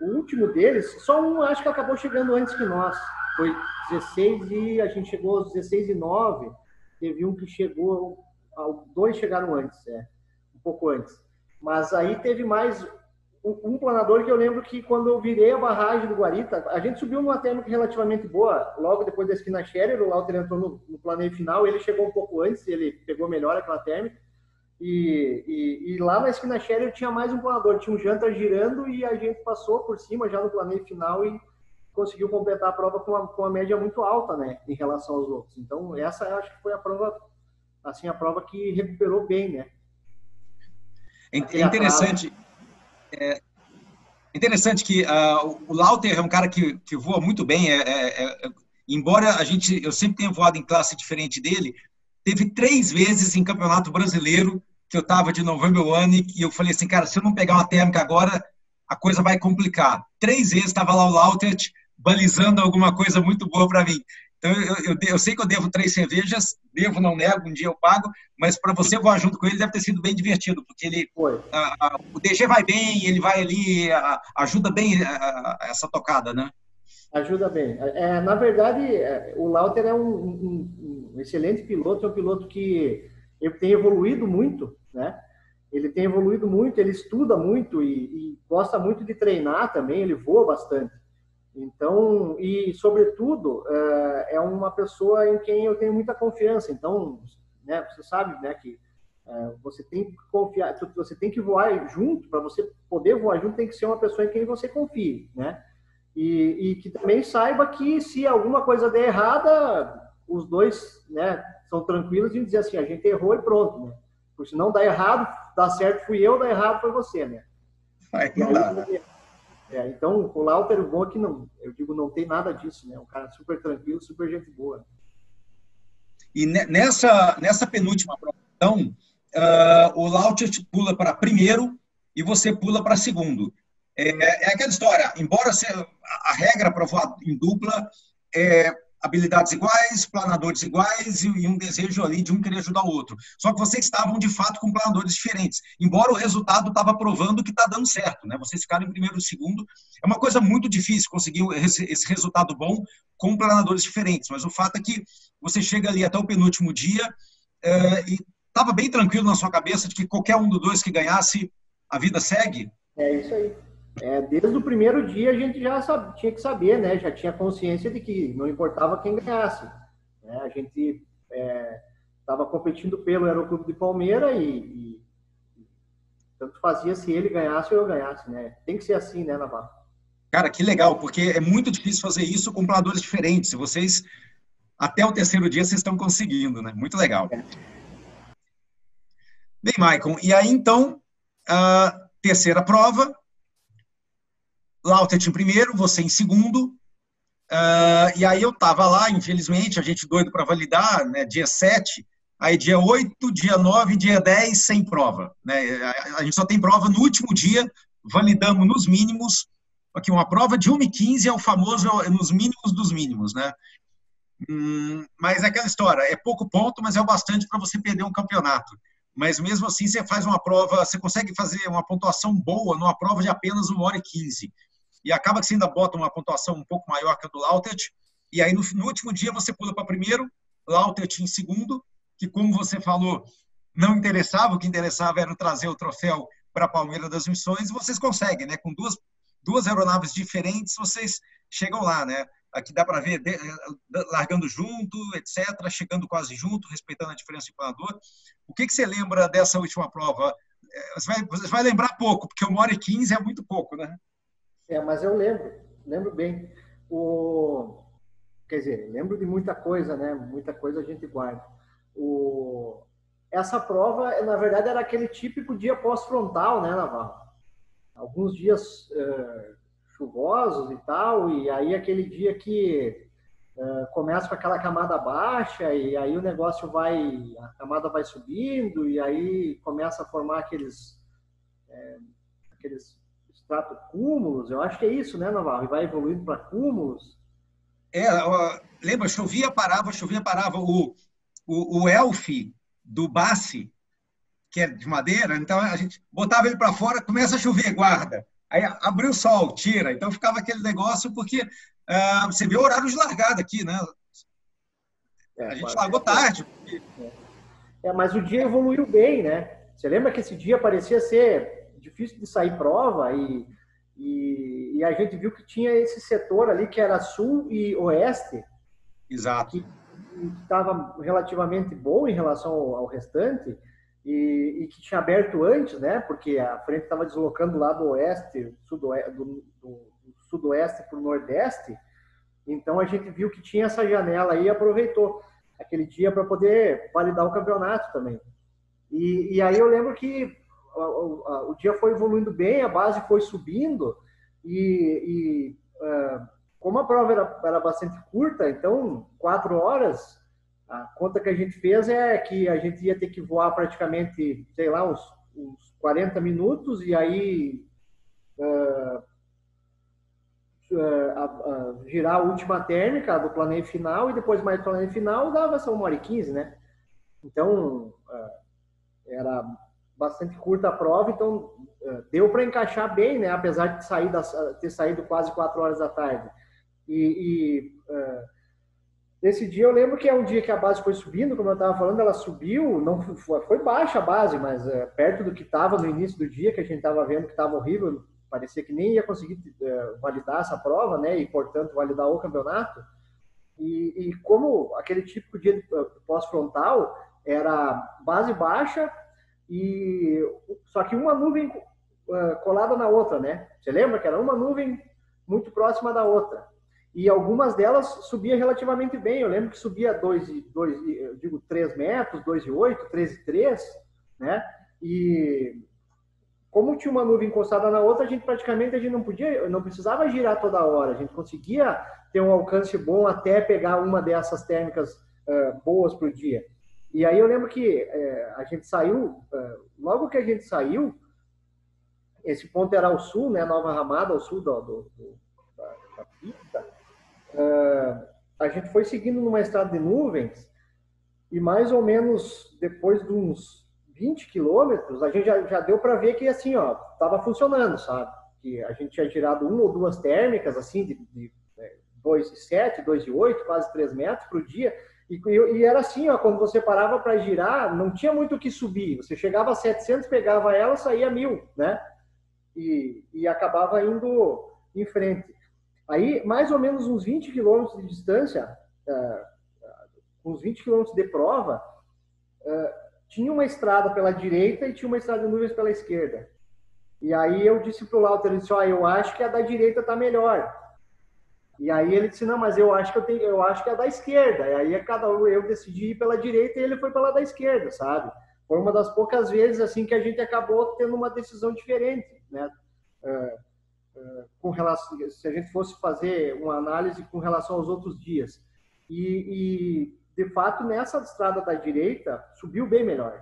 o último deles, só um acho que acabou chegando antes que nós. Foi 16 e a gente chegou aos 16 e 9. Teve um que chegou, dois chegaram antes, é, um pouco antes. Mas aí teve mais um planador que eu lembro que quando eu virei a barragem do Guarita, a gente subiu numa térmica relativamente boa, logo depois da esquina Scherer, o Lauter entrou no, no planeio final, ele chegou um pouco antes, ele pegou melhor aquela térmica, e, e, e, lá na esquina Scherer tinha mais um planador, tinha um janta girando e a gente passou por cima já no planeio final e conseguiu completar a prova com uma, com uma média muito alta, né, em relação aos outros. Então, essa eu acho que foi a prova, assim, a prova que recuperou bem, né. É interessante, é interessante que uh, o Lauter é um cara que, que voa muito bem, é, é, é, embora a gente, eu sempre tenha voado em classe diferente dele, teve três vezes em campeonato brasileiro que eu estava de November One e eu falei assim, cara, se eu não pegar uma térmica agora, a coisa vai complicar. Três vezes estava lá o Lautert balizando alguma coisa muito boa para mim. Então, eu, eu, eu, sei que eu devo três cervejas, devo, não nego, um dia eu pago, mas para você voar junto com ele deve ter sido bem divertido, porque ele, a, a, o DG vai bem, ele vai ali, a, ajuda bem essa tocada, né? Ajuda bem. É, na verdade, é, o Lauter é um, um, um, excelente piloto, é um piloto que ele tem evoluído muito, né? Ele tem evoluído muito, ele estuda muito e, e gosta muito de treinar também, ele voa bastante. Então, e sobretudo, é, é uma pessoa em quem eu tenho muita confiança. Então, né, você sabe, né, que é, você tem que confiar, você tem que voar junto, para você poder voar junto, tem que ser uma pessoa em quem você confie, né? E, e que também saiba que se alguma coisa der errada, os dois, né, são tranquilos em dizer assim, a gente errou e pronto, né? Porque se não dá errado, dá certo fui eu, dá errado foi você, né? Aí, não dá, né? É, então, o Lauter, o bom é que não, eu digo, não tem nada disso, né? Um cara super tranquilo, super gente boa. E nessa, nessa penúltima então, uh, o Lauter pula para primeiro e você pula para segundo. É, é, aquela história, embora a regra para voar em dupla é habilidades iguais, planadores iguais e, um desejo ali de um querer ajudar o outro. Só que vocês estavam de fato com planadores diferentes, embora o resultado estava provando que está dando certo, né? Vocês ficaram em primeiro e segundo. É uma coisa muito difícil conseguir esse, resultado bom com planadores diferentes, mas o fato é que você chega ali até o penúltimo dia é, e estava bem tranquilo na sua cabeça de que qualquer um dos dois que ganhasse, a vida segue. É isso aí é, desde o primeiro dia a gente já sabe, tinha que saber, né? Já tinha consciência de que não importava quem ganhasse. Né? A gente estava é, competindo pelo Aeroclube de Palmeira e, e, tanto fazia se ele ganhasse ou eu ganhasse, né? Tem que ser assim, né, Navarro? Cara, que legal, porque é muito difícil fazer isso com planadores diferentes. Vocês, até o terceiro dia, vocês estão conseguindo, né? Muito legal. É. Bem, Maicon, e aí então, a terceira prova, Lautet em primeiro, você em segundo. Uh, e aí eu estava lá, infelizmente, a gente doido para validar, né, dia 7, aí dia 8, dia 9, dia 10, sem prova. Né? A gente só tem prova no último dia, validamos nos mínimos. Aqui, uma prova de 1,15 é o famoso é nos mínimos dos mínimos, né? Hum, mas é aquela história, é pouco ponto, mas é o bastante para você perder um campeonato. Mas mesmo assim, você faz uma prova, você consegue fazer uma pontuação boa numa prova de apenas 1 hora e 15 e acaba que você ainda bota uma pontuação um pouco maior que a do Lautet, e aí no, no último dia você pula para primeiro, Lautet em segundo, que como você falou, não interessava, o que interessava era trazer o troféu para a Palmeiras das Missões, e vocês conseguem, né? Com duas, duas aeronaves diferentes, vocês chegam lá, né? Aqui dá para ver de, largando junto, etc., chegando quase junto, respeitando a diferença de planador. O que, que você lembra dessa última prova? É, você vai, você vai lembrar pouco, porque uma hora e quinze é muito pouco, né? É, mas eu lembro, lembro bem. O, quer dizer, lembro de muita coisa, né? Muita coisa a gente guarda. O, essa prova, na verdade, era aquele típico dia pós-frontal, né, Navarro? Alguns dias uh, chuvosos e tal, e aí aquele dia que uh, começa com aquela camada baixa, e aí o negócio vai, a camada vai subindo, e aí começa a formar aqueles, é, aqueles extrato cúmulos, eu acho que é isso, né, Navarro? E vai evoluindo para cúmulos. É, lembra, chovia, parava, chovia, parava. O, o, o Elf do Bassi, que é de madeira, então a gente botava ele para fora, começa a chover, guarda. Aí abriu o sol, tira. Então ficava aquele negócio, porque uh, você vê o horário de largada aqui, né? É, a gente largou tarde. Porque... É, mas o dia evoluiu bem, né? Você lembra que esse dia parecia ser difícil de sair prova e, e, e a gente viu que tinha esse setor ali que era sul e oeste. Exato. Que estava relativamente bom em relação ao, ao restante e, e, que tinha aberto antes, né? Porque a frente estava deslocando lá do oeste, sudoeste, do, do, do sudoeste para o nordeste. Então a gente viu que tinha essa janela aí e aproveitou aquele dia para poder validar o campeonato também. E, e aí eu lembro que o, dia foi evoluindo bem, a base foi subindo e, e uh, como a prova era, era bastante curta, então quatro horas a conta que a gente fez é que a gente ia ter que voar praticamente, sei lá, uns, uns 40 minutos e aí uh, girar a última térmica do planeio final e depois mais planeio final dava essa 1 hora e 15, né? Então, era bastante curta a prova, então deu para encaixar bem, né? Apesar de sair das, ter saído quase 4 horas da tarde. E, e Nesse dia eu lembro que é um dia que a base foi subindo, como eu estava falando, ela subiu, não foi, foi baixa a base, mas é, perto do que estava no início do dia, que a gente estava vendo que estava horrível, parecia que nem ia conseguir validar essa prova, né? E portanto validar o campeonato. E, e como aquele típico dia pós-frontal era base baixa e só que uma nuvem uh, colada na outra, né? Você lembra que era uma nuvem muito próxima da outra e algumas delas subia relativamente bem. Eu lembro que subia 2 e dois, eu digo 3 metros, 2,8, 3,3, né? E como tinha uma nuvem encostada na outra, a gente praticamente a gente não podia, não precisava girar toda hora. A gente conseguia ter um alcance bom até pegar uma dessas térmicas uh, boas para o dia. E aí eu lembro que uh, a gente saiu, uh, logo que a gente saiu, esse ponto era ao sul, né, Nova Ramada, ao sul do, do, do da, da pista, uh, a gente foi seguindo numa estrada de nuvens e mais ou menos depois de uns 20 quilômetros, a gente já, já deu para ver que assim, ó, estava funcionando, sabe? Que a gente tinha girado uma ou duas térmicas, assim, de, de 2,7, é, 2,8, quase 3 metros por dia. E, e, era assim, ó, quando você parava para girar, não tinha muito o que subir. Você chegava a 700, pegava ela, saía mil, né? E, e acabava indo em frente. Aí, mais ou menos uns 20 quilômetros de distância, uh, uns 20 quilômetros de prova, uh, tinha uma estrada pela direita e tinha uma estrada de nuvens pela esquerda. E aí eu disse para o Lauter, ele disse, oh, eu acho que a da direita está melhor. E aí ele disse, não, mas eu acho que eu, tenho, eu acho que é da esquerda. E aí cada um, eu decidi ir pela direita e ele foi pela da esquerda, sabe? Foi uma das poucas vezes assim que a gente acabou tendo uma decisão diferente, né? Uh, com relação, se a gente fosse fazer uma análise com relação aos outros dias. E, e de fato, nessa estrada da direita, subiu bem melhor.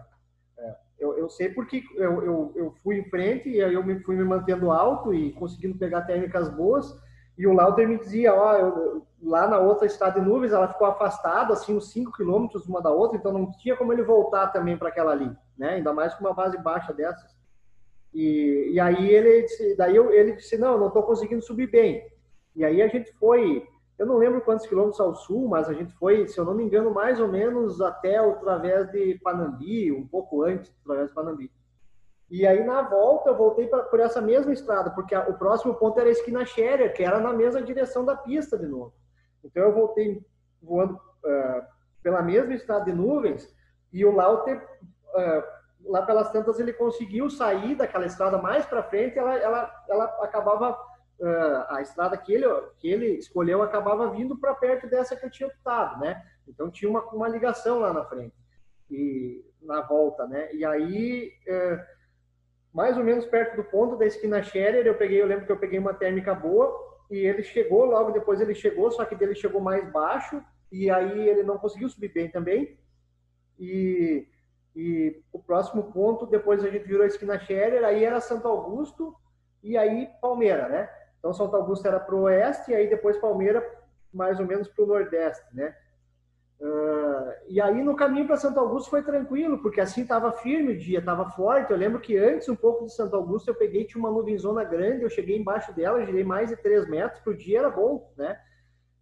É, eu, eu, sei porque eu, eu, eu, fui em frente e eu me, fui me mantendo alto e conseguindo pegar técnicas boas. E o Lauter me dizia, ó, eu, lá na outra estrada de nuvens, ela ficou afastada, assim, uns 5 quilômetros uma da outra, então não tinha como ele voltar também para aquela ali, né? Ainda mais com uma base baixa dessas. E, e aí ele disse, daí eu, ele disse, não, não estou conseguindo subir bem. E aí a gente foi, eu não lembro quantos quilômetros ao sul, mas a gente foi, se eu não me engano, mais ou menos até através de Panambi, um pouco antes através de Panambi. E aí na volta eu voltei pra, por essa mesma estrada, porque a, o próximo ponto era a esquina Scherer, que era na mesma direção da pista de novo. Então eu voltei voando uh, pela mesma estrada de nuvens e o Lauter uh, lá pelas tantas ele conseguiu sair daquela estrada mais para frente, ela, ela, ela acabava uh, a estrada que ele que ele escolheu acabava vindo para perto dessa que eu tinha optado, né? Então tinha uma, uma ligação lá na frente e na volta, né? E aí mais ou menos perto do ponto da esquina Scherer, eu peguei, eu lembro que eu peguei uma térmica boa e ele chegou, logo depois ele chegou, só que dele chegou mais baixo e aí ele não conseguiu subir bem também. E e o próximo ponto, depois a gente virou a esquina Scherer, aí era Santo Augusto e aí Palmeira, né? Então Santo Augusto era para o oeste e aí depois Palmeira mais ou menos para o nordeste, né? Uh, Uh, e aí no caminho para Santo Augusto foi tranquilo, porque assim estava firme o dia, estava forte. Eu lembro que antes, um pouco de Santo Augusto, eu peguei, tinha uma nuvenzona grande, eu cheguei embaixo dela, girei mais de 3 metros, o dia era bom, né?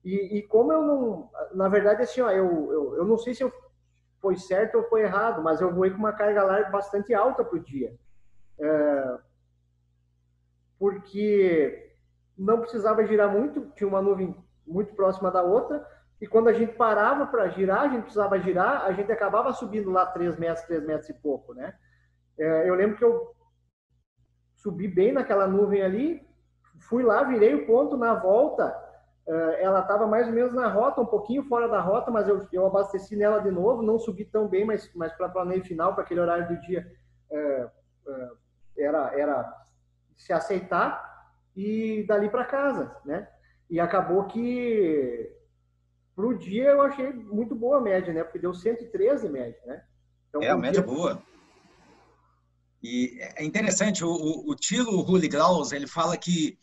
E, e, como eu não, na verdade, assim, ó, eu, eu, eu não sei se eu foi certo ou foi errado, mas eu voei com uma carga larga bastante alta para o dia. É, porque não precisava girar muito, tinha uma nuvem muito próxima da outra, e quando a gente parava para girar, a gente precisava girar, a gente acabava subindo lá 3 metros, 3 metros e pouco, né? É, eu lembro que eu subi bem naquela nuvem ali, fui lá, virei o ponto na volta, é, ela estava mais ou menos na rota, um pouquinho fora da rota, mas eu, eu abasteci nela de novo, não subi tão bem, mas, mas para planeio final, para aquele horário do dia, é, era, era se aceitar e dali para casa, né? E acabou que para o dia eu achei muito boa a média, né? Porque deu 113 média, né? Então, é, a média dia... boa. E é interessante, o, o, o Tilo Hulliglaus, ele fala que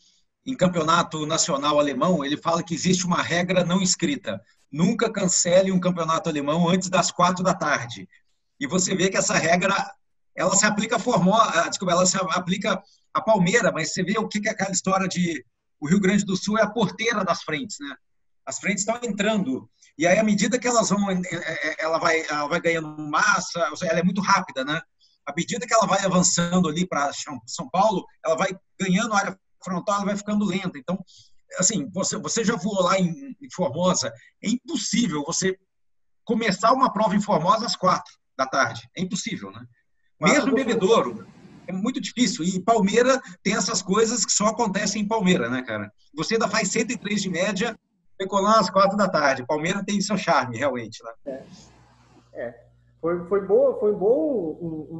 em campeonato nacional alemão, ele fala que existe uma regra não escrita. Nunca cancele um campeonato alemão antes das quatro da tarde. E você vê que essa regra, ela se aplica a Formosa, ah, desculpa, ela se aplica a Palmeira, mas você vê o que é aquela história de o Rio Grande do Sul é a porteira das frentes, né? As frentes estão entrando. E aí, à medida que elas vão, é, é, é, ela vai, ela vai ganhando massa, ela é muito rápida, né? À medida que ela vai avançando ali para São Paulo, ela vai ganhando área frontal, ela vai ficando lenta. Então, assim, você, você já voou lá em, em Formosa, é impossível você começar uma prova em Formosa às quatro da tarde. É impossível, né? Mesmo em Bebedouro, é muito difícil. E Palmeira tem essas coisas que só acontecem em Palmeira, né, cara? Você ainda faz 103 de média Pecolan às quatro da tarde. Palmeiras tem seu charme, realmente. Né? É. é. Foi, foi boa, foi bom,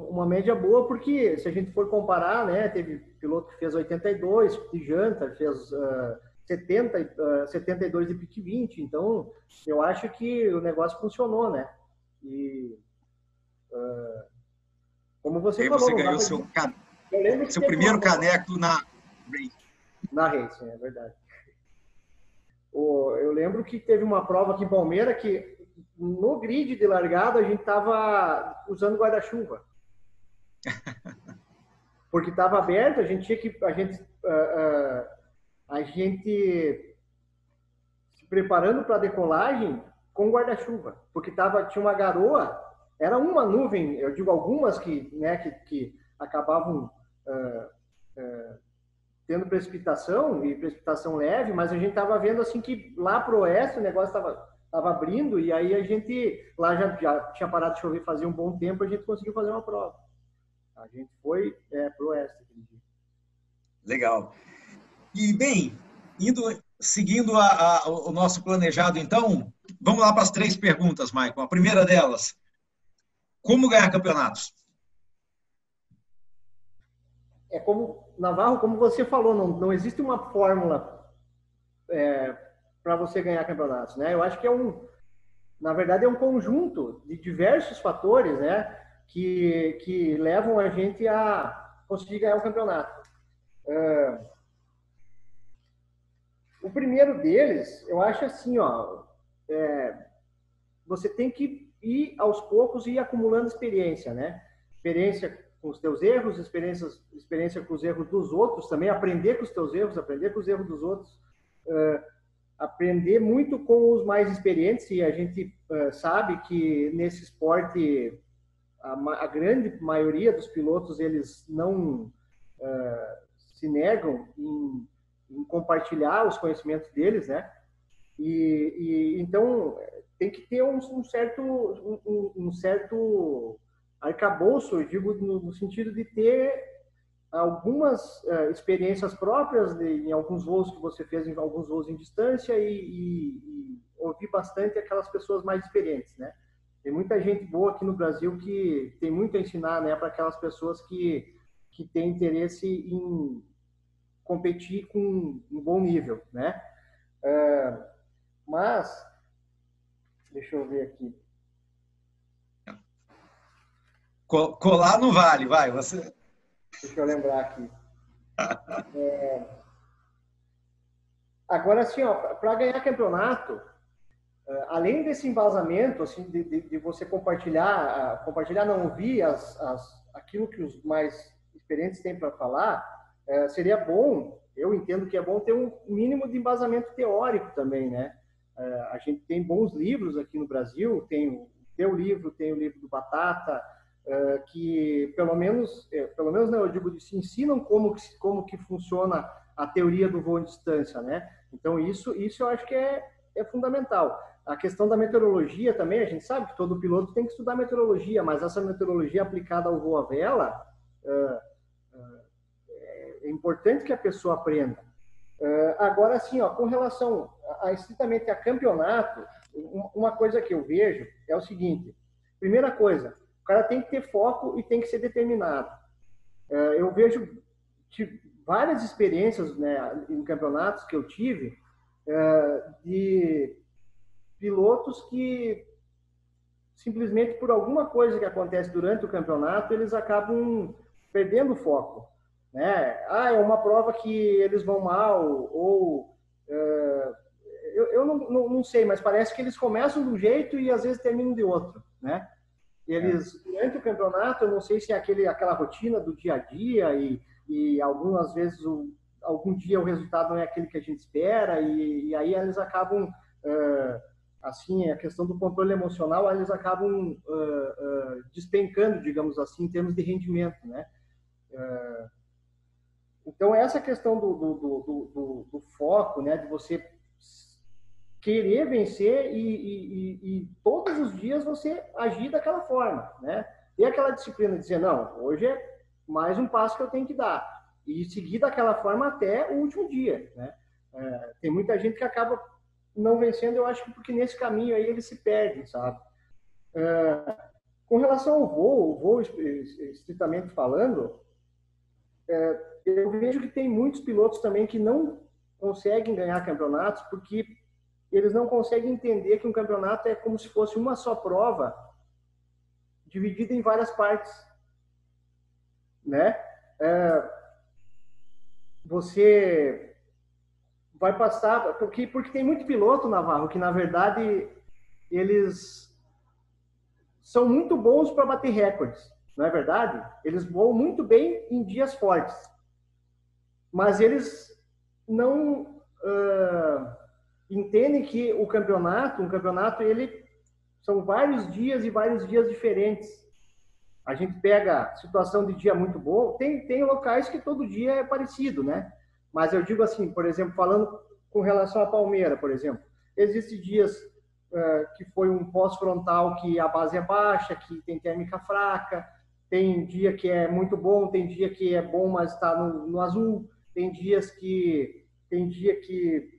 uma média boa, porque se a gente for comparar, né, teve piloto que fez 82 de janta, fez uh, 70, uh, 72 de pique 20, então eu acho que o negócio funcionou, né? E uh, como você e falou, você ganhou seu, can... seu primeiro caneco na Race. Na Race, é verdade eu lembro que teve uma prova aqui em Palmeira que no grid de largada a gente estava usando guarda-chuva. Porque estava aberto, a gente tinha que. A gente, uh, uh, a gente se preparando para a decolagem com guarda-chuva. Porque tava, tinha uma garoa, era uma nuvem, eu digo algumas que, né, que, que acabavam. Uh, tendo precipitação e precipitação leve, mas a gente estava vendo assim que lá pro oeste o negócio estava tava abrindo e aí a gente lá já, já tinha parado de chover fazia um bom tempo, a gente conseguiu fazer uma prova. A gente foi é, pro oeste. Legal. E bem, indo seguindo a, a, o nosso planejado, então, vamos lá para as três perguntas, Michael. A primeira delas: como ganhar campeonatos? É como Navarro, como você falou, não, não existe uma fórmula é, para você ganhar campeonatos, né? Eu acho que é um, na verdade, é um conjunto de diversos fatores, né, que, que levam a gente a conseguir ganhar um campeonato. É, o primeiro deles, eu acho assim, ó, é, você tem que ir aos poucos e ir acumulando experiência, né? Experiência com os teus erros, experiências, experiência com os erros dos outros, também aprender com os teus erros, aprender com os erros dos outros, uh, aprender muito com os mais experientes, e a gente uh, sabe que nesse esporte a, a, grande maioria dos pilotos eles não uh, se negam em, em, compartilhar os conhecimentos deles, né? E, e então tem que ter um, um certo um, um certo arcabouço, eu digo no, no sentido de ter algumas uh, experiências próprias de, em alguns voos que você fez em alguns voos em distância e, e, e, ouvir bastante aquelas pessoas mais experientes, né? Tem muita gente boa aqui no Brasil que tem muito a ensinar, né, para aquelas pessoas que que têm interesse em competir com um bom nível, né? Uh, mas deixa eu ver aqui. Colar no vale, vai. Você... Deixa eu lembrar aqui. É... Agora, assim, para ganhar campeonato, além desse embasamento, assim, de, de, de, você compartilhar, compartilhar, não ouvir as, as, aquilo que os mais experientes têm para falar, seria bom, eu entendo que é bom ter um mínimo de embasamento teórico também, né? a gente tem bons livros aqui no Brasil, tem o teu livro, tem o livro do Batata, que pelo menos, é, pelo menos não, eu digo, se ensinam como que, como que funciona a teoria do voo em distância, né? Então isso, isso eu acho que é, é fundamental. A questão da meteorologia também, a gente sabe que todo piloto tem que estudar meteorologia, mas essa meteorologia aplicada ao voo à vela, é importante que a pessoa aprenda. agora, assim, ó, com relação a, estritamente a campeonato, uma coisa que eu vejo é o seguinte: primeira coisa, cara tem que ter foco e tem que ser determinado. eu vejo várias experiências né, em campeonatos que eu tive de pilotos que simplesmente por alguma coisa que acontece durante o campeonato eles acabam perdendo o foco né ah é uma prova que eles vão mal ou uh, eu, eu não, não, não, sei mas parece que eles começam de um jeito e às vezes terminam de outro né eles é. durante o campeonato eu não sei se é aquele aquela rotina do dia a dia e, e algumas vezes o, algum dia o resultado não é aquele que a gente espera e, e aí eles acabam uh, assim a questão do controle emocional eles acabam uh, uh, despencando digamos assim em termos de rendimento né então essa questão do, do, do, do, foco né de você querer vencer e, e, e, todos os dias você agir daquela forma né e aquela disciplina de dizer não hoje é mais um passo que eu tenho que dar e seguir daquela forma até o último dia, né? É, tem muita gente que acaba não vencendo, eu acho que porque nesse caminho aí eles se perdem, sabe? É, com relação ao voo, voo estritamente falando, é, eu vejo que tem muitos pilotos também que não conseguem ganhar campeonatos porque eles não conseguem entender que um campeonato é como se fosse uma só prova dividida em várias partes, né? É, você vai passar porque porque tem muito piloto Navarro que na verdade eles são muito bons para bater recordes, não é verdade? Eles voam muito bem em dias fortes, mas eles não uh, entendem que o campeonato, um campeonato, ele são vários dias e vários dias diferentes a gente pega situação de dia muito bom, tem, tem locais que todo dia é parecido, né? Mas eu digo assim, por exemplo, falando com relação à Palmeira, por exemplo, existem dias uh, que foi um pós-frontal que a base é baixa, que tem térmica fraca, tem dia que é muito bom, tem dia que é bom, mas está no, no azul, tem dias que tem dia que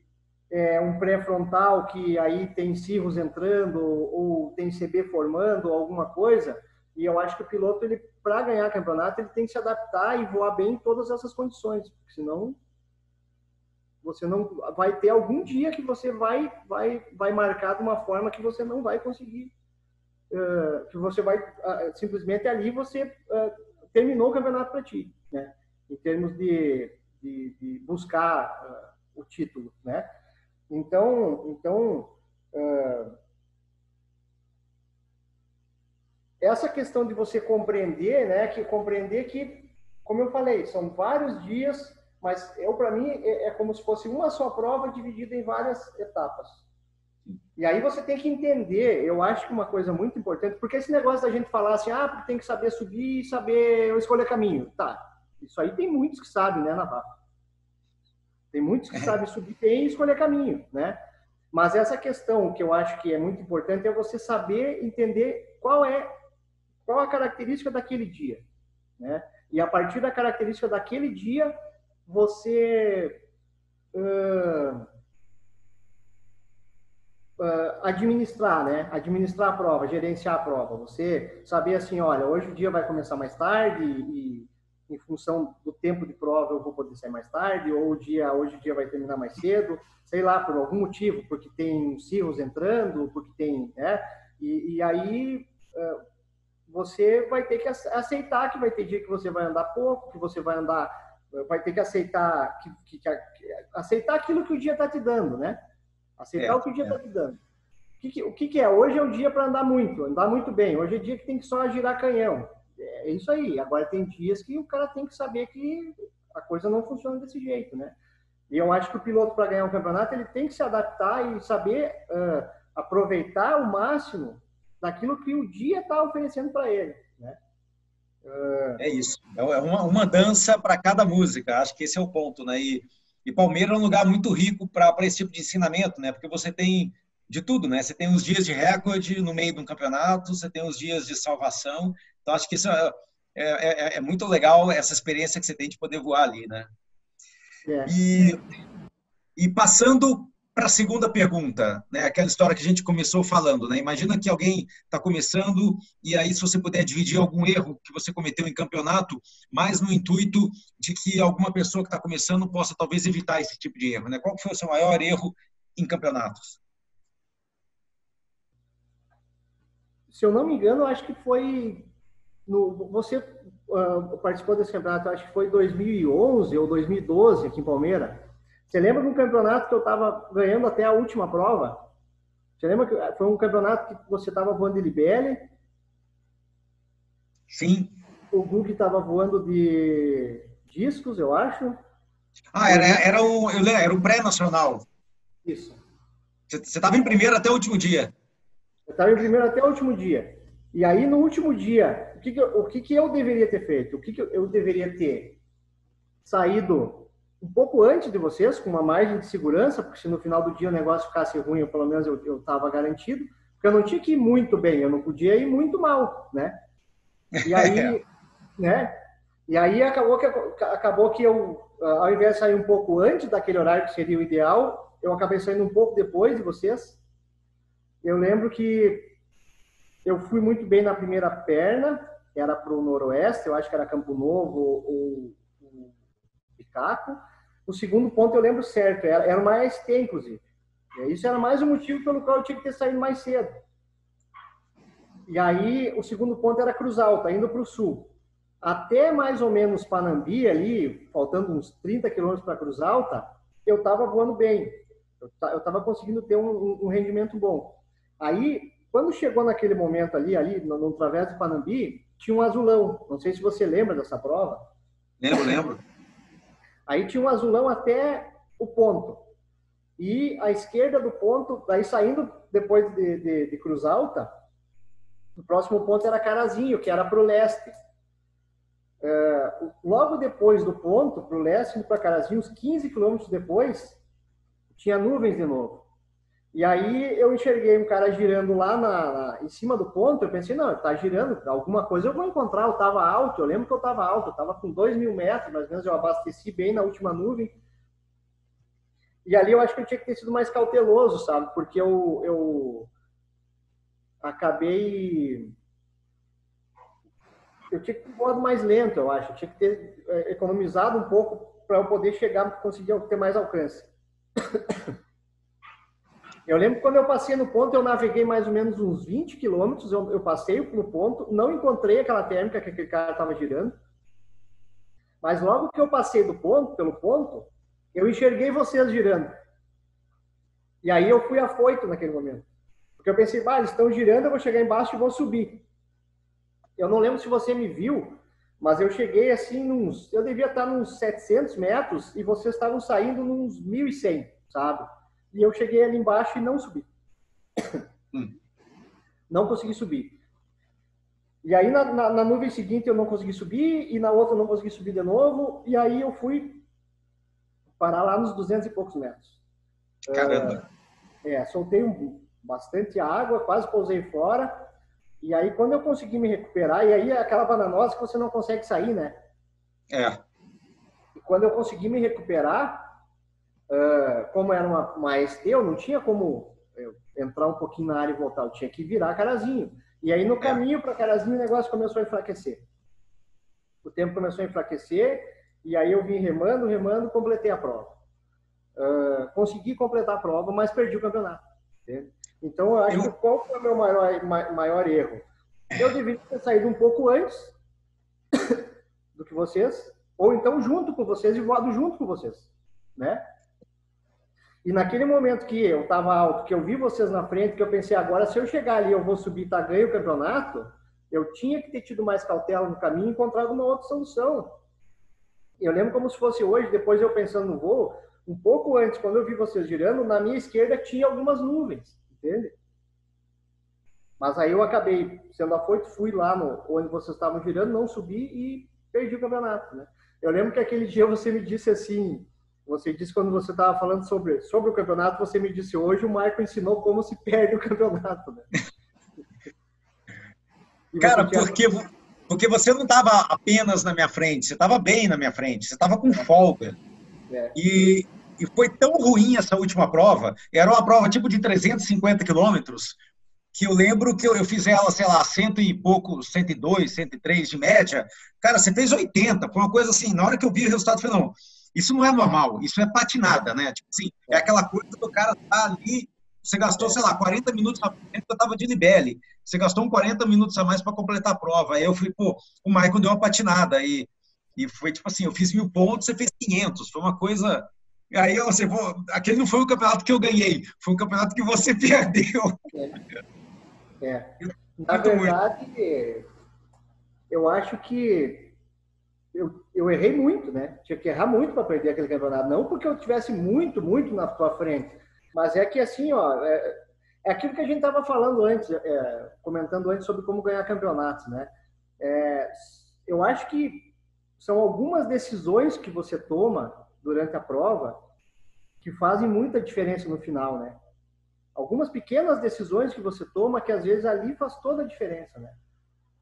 é um pré-frontal que aí tem cirros entrando ou, tem CB formando alguma coisa e eu acho que o piloto, ele para ganhar campeonato, ele tem que se adaptar e voar bem em todas essas condições, porque senão você não vai ter algum dia que você vai vai vai marcar de uma forma que você não vai conseguir uh, que você vai uh, simplesmente ali você uh, terminou o campeonato para ti, né? Em termos de, de, de buscar o título, né? Então então essa questão de você compreender, né, que compreender que, como eu falei, são vários dias, mas eu para mim é, é, como se fosse uma só prova dividida em várias etapas. E aí você tem que entender, eu acho que uma coisa muito importante, porque esse negócio da gente falar assim, ah, porque tem que saber subir e saber escolher caminho, tá? Isso aí tem muitos que sabem, né, Navarro? Tem muitos que é. sabem subir bem e escolher caminho, né? Mas essa questão que eu acho que é muito importante é você saber entender qual é qual a característica daquele dia, né? E a partir da característica daquele dia, você uh, uh, administrar, né? Administrar a prova, gerenciar a prova. Você saber assim, olha, hoje o dia vai começar mais tarde e, em função do tempo de prova eu vou poder sair mais tarde, ou o dia, hoje o dia vai terminar mais cedo, sei lá, por algum motivo, porque tem cirros entrando, porque tem, né? E, e aí uh, você vai ter que aceitar que vai ter dia que você vai andar pouco, que você vai andar, vai ter que aceitar que, que, que aceitar aquilo que o dia está te dando, né? Aceitar é, o que o dia está é. te dando. que, que, o que, que é? Hoje é o dia para andar muito, andar muito bem. Hoje é dia que tem que só girar canhão. É isso aí. Agora tem dias que o cara tem que saber que a coisa não funciona desse jeito, né? E eu acho que o piloto, para ganhar um campeonato, ele tem que se adaptar e saber uh, aproveitar o máximo daquilo que o dia está oferecendo para ele. Né? Uh... É isso. É uma, uma dança para cada música. Acho que esse é o ponto, né? E, e Palmeiras é um lugar muito rico para esse tipo de ensinamento, né? Porque você tem de tudo, né? Você tem os dias de recorde no meio de um campeonato, você tem os dias de salvação. Então, acho que isso é, é, é, é muito legal, essa experiência que você tem de poder voar ali, né? É. E, e passando para a segunda pergunta, né? aquela história que a gente começou falando, né? Imagina que alguém está começando e aí se você puder dividir algum erro que você cometeu em campeonato, mas no intuito de que alguma pessoa que está começando possa talvez evitar esse tipo de erro, né? Qual foi o seu maior erro em campeonatos? Se eu não me engano, acho que foi no, você uh, participou desse campeonato, acho que foi 2011 ou 2012 aqui em Palmeiras. Você lembra de um campeonato que eu estava ganhando até a última prova? Você lembra que foi um campeonato que você estava voando de Libele? Sim. O Gug estava voando de discos, eu acho. Ah, era, era o, era o pré-nacional. Isso. Você estava em primeiro até o último dia. Eu estava em primeiro até o último dia. E aí, no último dia, o que, que, eu, o que, que eu deveria ter feito? O que, que eu deveria ter saído um pouco antes de vocês, com uma margem de segurança, porque se no final do dia o negócio ficasse ruim, pelo menos eu estava garantido, porque eu não tinha que ir muito bem, eu não podia ir muito mal, né? E aí, né? E aí acabou que, acabou que eu, ao invés de sair um pouco antes daquele horário que seria o ideal, eu acabei saindo um pouco depois de vocês. Eu lembro que eu fui muito bem na primeira perna, era para o noroeste, eu acho que era Campo Novo ou, ou Picaco. O segundo ponto eu lembro certo, era, era uma AST, inclusive. Isso era mais um motivo pelo qual eu tinha que ter saído mais cedo. E aí, o segundo ponto era Cruz Alta, indo para o sul. Até mais ou menos Panambi, ali, faltando uns 30 quilômetros para Cruz Alta, eu estava voando bem. Eu estava conseguindo ter um, um, rendimento bom. Aí, quando chegou naquele momento ali, ali no, no Travesso de Panambi, tinha um azulão. Não sei se você lembra dessa prova. Lembro, lembro. Aí tinha um azulão até o ponto. E a esquerda do ponto, daí saindo depois de, de, de Cruz Alta, o próximo ponto era Carazinho, que era para o leste. É, logo depois do ponto, para o leste, para Carazinho, uns 15 quilômetros depois, tinha nuvens de novo. E aí eu enxerguei um cara girando lá na, na em cima do ponto. Eu pensei, não, tá girando, alguma coisa eu vou encontrar. Eu estava alto, eu lembro que eu estava alto, eu estava com dois mil metros, mais ou menos eu abasteci bem na última nuvem. E ali eu acho que eu tinha que ter sido mais cauteloso, sabe? Porque eu, eu acabei. Eu tinha que ter mais lento, eu acho. Eu tinha que ter é, economizado um pouco para eu poder chegar, conseguir ter mais alcance. Eu lembro quando eu passei no ponto, eu naveguei mais ou menos uns 20 quilômetros, eu, eu passei no ponto, não encontrei aquela térmica que aquele cara estava girando, mas logo que eu passei do ponto, pelo ponto, eu enxerguei vocês girando. E aí eu fui afoito naquele momento. Porque eu pensei, ah, eles estão girando, eu vou chegar embaixo e vou subir. Eu não lembro se você me viu, mas eu cheguei assim nos... Eu devia estar nos 700 metros e vocês estavam saindo nos 1.100, sabe? E eu cheguei ali embaixo e não subi. Hum. Não consegui subir. E aí na, na, na, nuvem seguinte eu não consegui subir e na outra eu não consegui subir de novo. E aí eu fui parar lá nos 200 e poucos metros. Caramba! Uh, é, soltei um, bastante água, quase pousei fora. E aí quando eu consegui me recuperar, e aí é aquela bananosa que você não consegue sair, né? É. E quando eu consegui me recuperar, como era uma, ST, eu não tinha como entrar um pouquinho na área e voltar, eu tinha que virar carazinho. E aí no é. caminho para carazinho o negócio começou a enfraquecer. O tempo começou a enfraquecer e aí eu vim remando, remando, completei a prova. Uh, consegui completar a prova, mas perdi o campeonato. Entende? Então, eu acho que qual foi o meu maior, maior erro? Eu deveria ter saído um pouco antes do que vocês, ou então junto com vocês e voado junto com vocês, né? E naquele momento que eu estava alto, que eu vi vocês na frente, que eu pensei, agora se eu chegar ali, eu vou subir tá ganho o campeonato, eu tinha que ter tido mais cautela no caminho e encontrado uma outra solução. Eu lembro como se fosse hoje, depois eu pensando no voo, um pouco antes, quando eu vi vocês girando, na minha esquerda tinha algumas nuvens, entende? Mas aí eu acabei sendo afoito, fui lá no, onde vocês estavam girando, não subi e perdi o campeonato, né? Eu lembro que aquele dia você me disse assim, você disse quando você estava falando sobre, sobre o campeonato, você me disse hoje o Marco ensinou como se perde o campeonato, né? Cara, tinha... porque, porque você não estava apenas na minha frente, você estava bem na minha frente, você estava com folga. É. E, e foi tão ruim essa última prova, era uma prova tipo de 350 quilômetros, que eu lembro que eu, eu fiz ela, sei lá, cento e pouco, 102, 103 de média. Cara, você fez 80, foi uma coisa assim, na hora que eu vi o resultado, eu falei, não, isso não é normal, isso é patinada, né? Tipo assim, é aquela coisa do cara tá ali, você gastou, sei lá, 40 minutos na frente, eu tava de Libelli, você gastou uns 40 minutos a mais para completar a prova. Aí eu fui, pô, o Michael deu uma patinada, e, e foi tipo assim, eu fiz mil pontos, você fez 500, foi uma coisa Aí você, pô, aquele não foi o campeonato que eu ganhei, foi o campeonato que você perdeu. É. é. Na verdade, eu acho que eu, eu errei muito, né? Tinha que errar muito para perder aquele campeonato. Não porque eu tivesse muito, muito na tua frente, mas é que assim, ó, é, é aquilo que a gente estava falando antes, é, comentando antes sobre como ganhar campeonatos, né? É, eu acho que são algumas decisões que você toma durante a prova que fazem muita diferença no final, né? Algumas pequenas decisões que você toma que às vezes ali faz toda a diferença, né?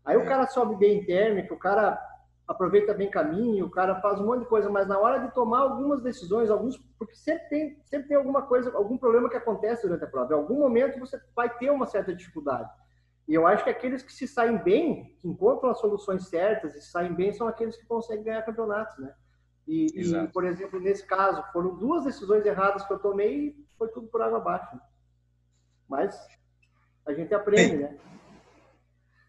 Aí é. o cara sobe bem térmico, o cara aproveita bem caminho, o cara faz um monte de coisa, mas na hora de tomar algumas decisões, alguns, porque sempre tem, sempre tem alguma coisa, algum problema que acontece durante a prova. Em algum momento você vai ter uma certa dificuldade. E eu acho que aqueles que se saem bem, que encontram as soluções certas e se saem bem, são aqueles que conseguem ganhar campeonatos, né? E, e, por exemplo, nesse caso, foram duas decisões erradas que eu tomei e foi tudo por água abaixo. Mas a gente aprende, Bem, né?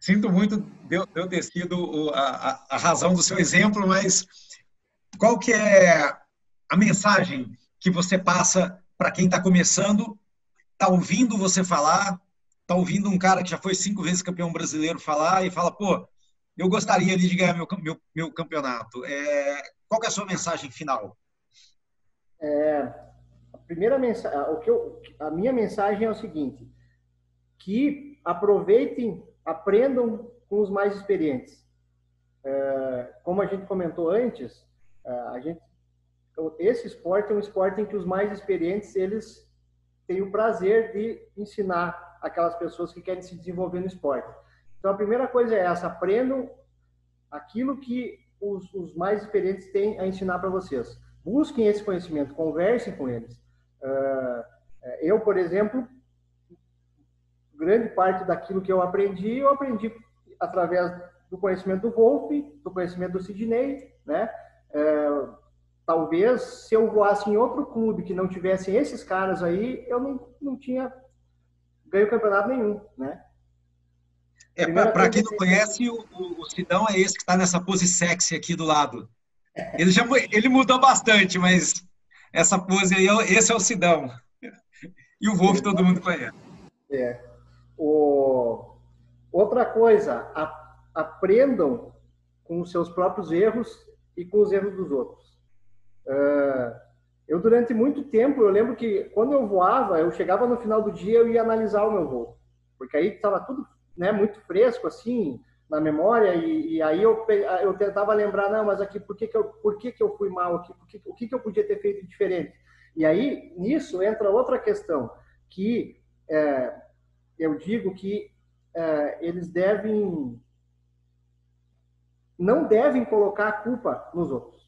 Sinto muito de eu ter sido a, a razão do seu exemplo, mas qual que é a mensagem que você passa para quem está começando, está ouvindo você falar, está ouvindo um cara que já foi cinco vezes campeão brasileiro falar e fala, pô, eu gostaria de ganhar meu, meu, meu campeonato. É, qual é a sua mensagem final? É, a primeira mensagem, o que eu, a minha mensagem é o seguinte: que aproveitem, aprendam com os mais experientes. É, como a gente comentou antes, é, a gente, esse esporte é um esporte em que os mais experientes eles têm o prazer de ensinar aquelas pessoas que querem se desenvolver no esporte. Então a primeira coisa é essa: aprendam aquilo que os, os mais experientes têm a ensinar para vocês. Busquem esse conhecimento, conversem com eles. Uh, eu, por exemplo, grande parte daquilo que eu aprendi, eu aprendi através do conhecimento do Wolf, do conhecimento do Sidney, né? Uh, talvez se eu voasse em outro clube que não tivessem esses caras aí, eu não, não tinha ganho campeonato nenhum, né? É, para quem não conhece, o, o, Sidão é esse que está nessa pose sexy aqui do lado. Ele, já, ele mudou bastante, mas essa pose aí, esse é o Sidão. E o Wolf todo mundo conhece. É. O... Outra coisa, a... aprendam com os seus próprios erros e com os erros dos outros. Uh, eu, durante muito tempo, eu lembro que quando eu voava, eu chegava no final do dia, eu ia analisar o meu voo. Porque aí estava tudo né, muito fresco assim na memória e, e, aí eu, eu tentava lembrar não mas aqui por que, que eu por que, que eu fui mal aqui por que, o que, que eu podia ter feito diferente e aí nisso entra outra questão que é, eu digo que é, eles devem não devem colocar a culpa nos outros.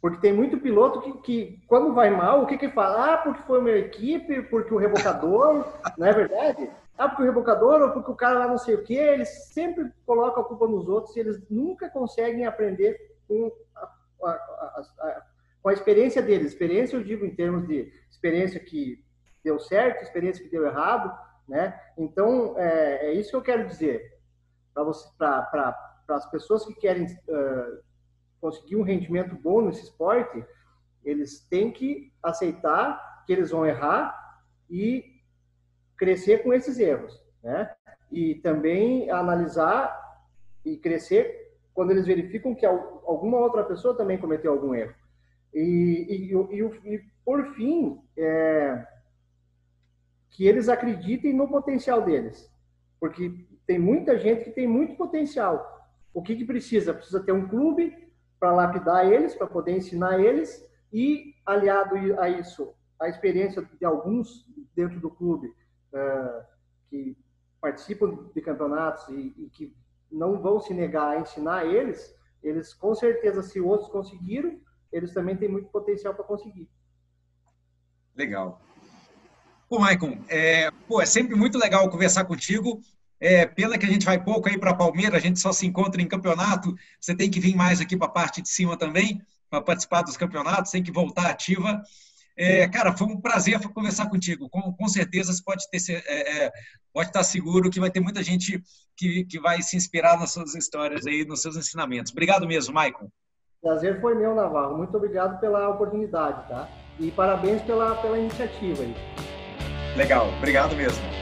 Porque tem muito piloto que, que quando vai mal o que que fala? Ah porque foi minha equipe porque o rebocador não é verdade? Ah, porque o rebocador ou porque o cara lá não sei o que, eles sempre colocam a culpa nos outros e eles nunca conseguem aprender com a, a, a, com a experiência deles. Experiência, eu digo em termos de experiência que deu certo, experiência que deu errado, né? Então, é, é isso que eu quero dizer para as pessoas que querem uh, conseguir um rendimento bom nesse esporte, eles têm que aceitar que eles vão errar e crescer com esses erros, né? E também analisar e crescer quando eles verificam que alguma outra pessoa também cometeu algum erro. E, e, e, e por fim, é, que eles acreditem no potencial deles, porque tem muita gente que tem muito potencial. O que, que precisa? Precisa ter um clube para lapidar eles, para poder ensinar eles, e aliado a isso, a experiência de alguns dentro do clube uh, que participam de campeonatos e, e, que não vão se negar a ensinar eles, eles com certeza, se outros conseguiram, eles também têm muito potencial para conseguir. Legal. Pô, Maicon, é, pô, é sempre muito legal conversar contigo. É, pena que a gente vai pouco aí para Palmeiras, a gente só se encontra em campeonato. Você tem que vir mais aqui para a parte de cima também, para participar dos campeonatos, tem que voltar ativa. É, cara, foi um prazer conversar contigo. Com, com certeza você pode, ter, é, é, pode estar seguro que vai ter muita gente que, que vai se inspirar nas suas histórias aí, nos seus ensinamentos. Obrigado mesmo, Maicon. Prazer foi meu, Navarro. Muito obrigado pela oportunidade, tá? E parabéns pela, pela iniciativa aí. Legal, obrigado mesmo.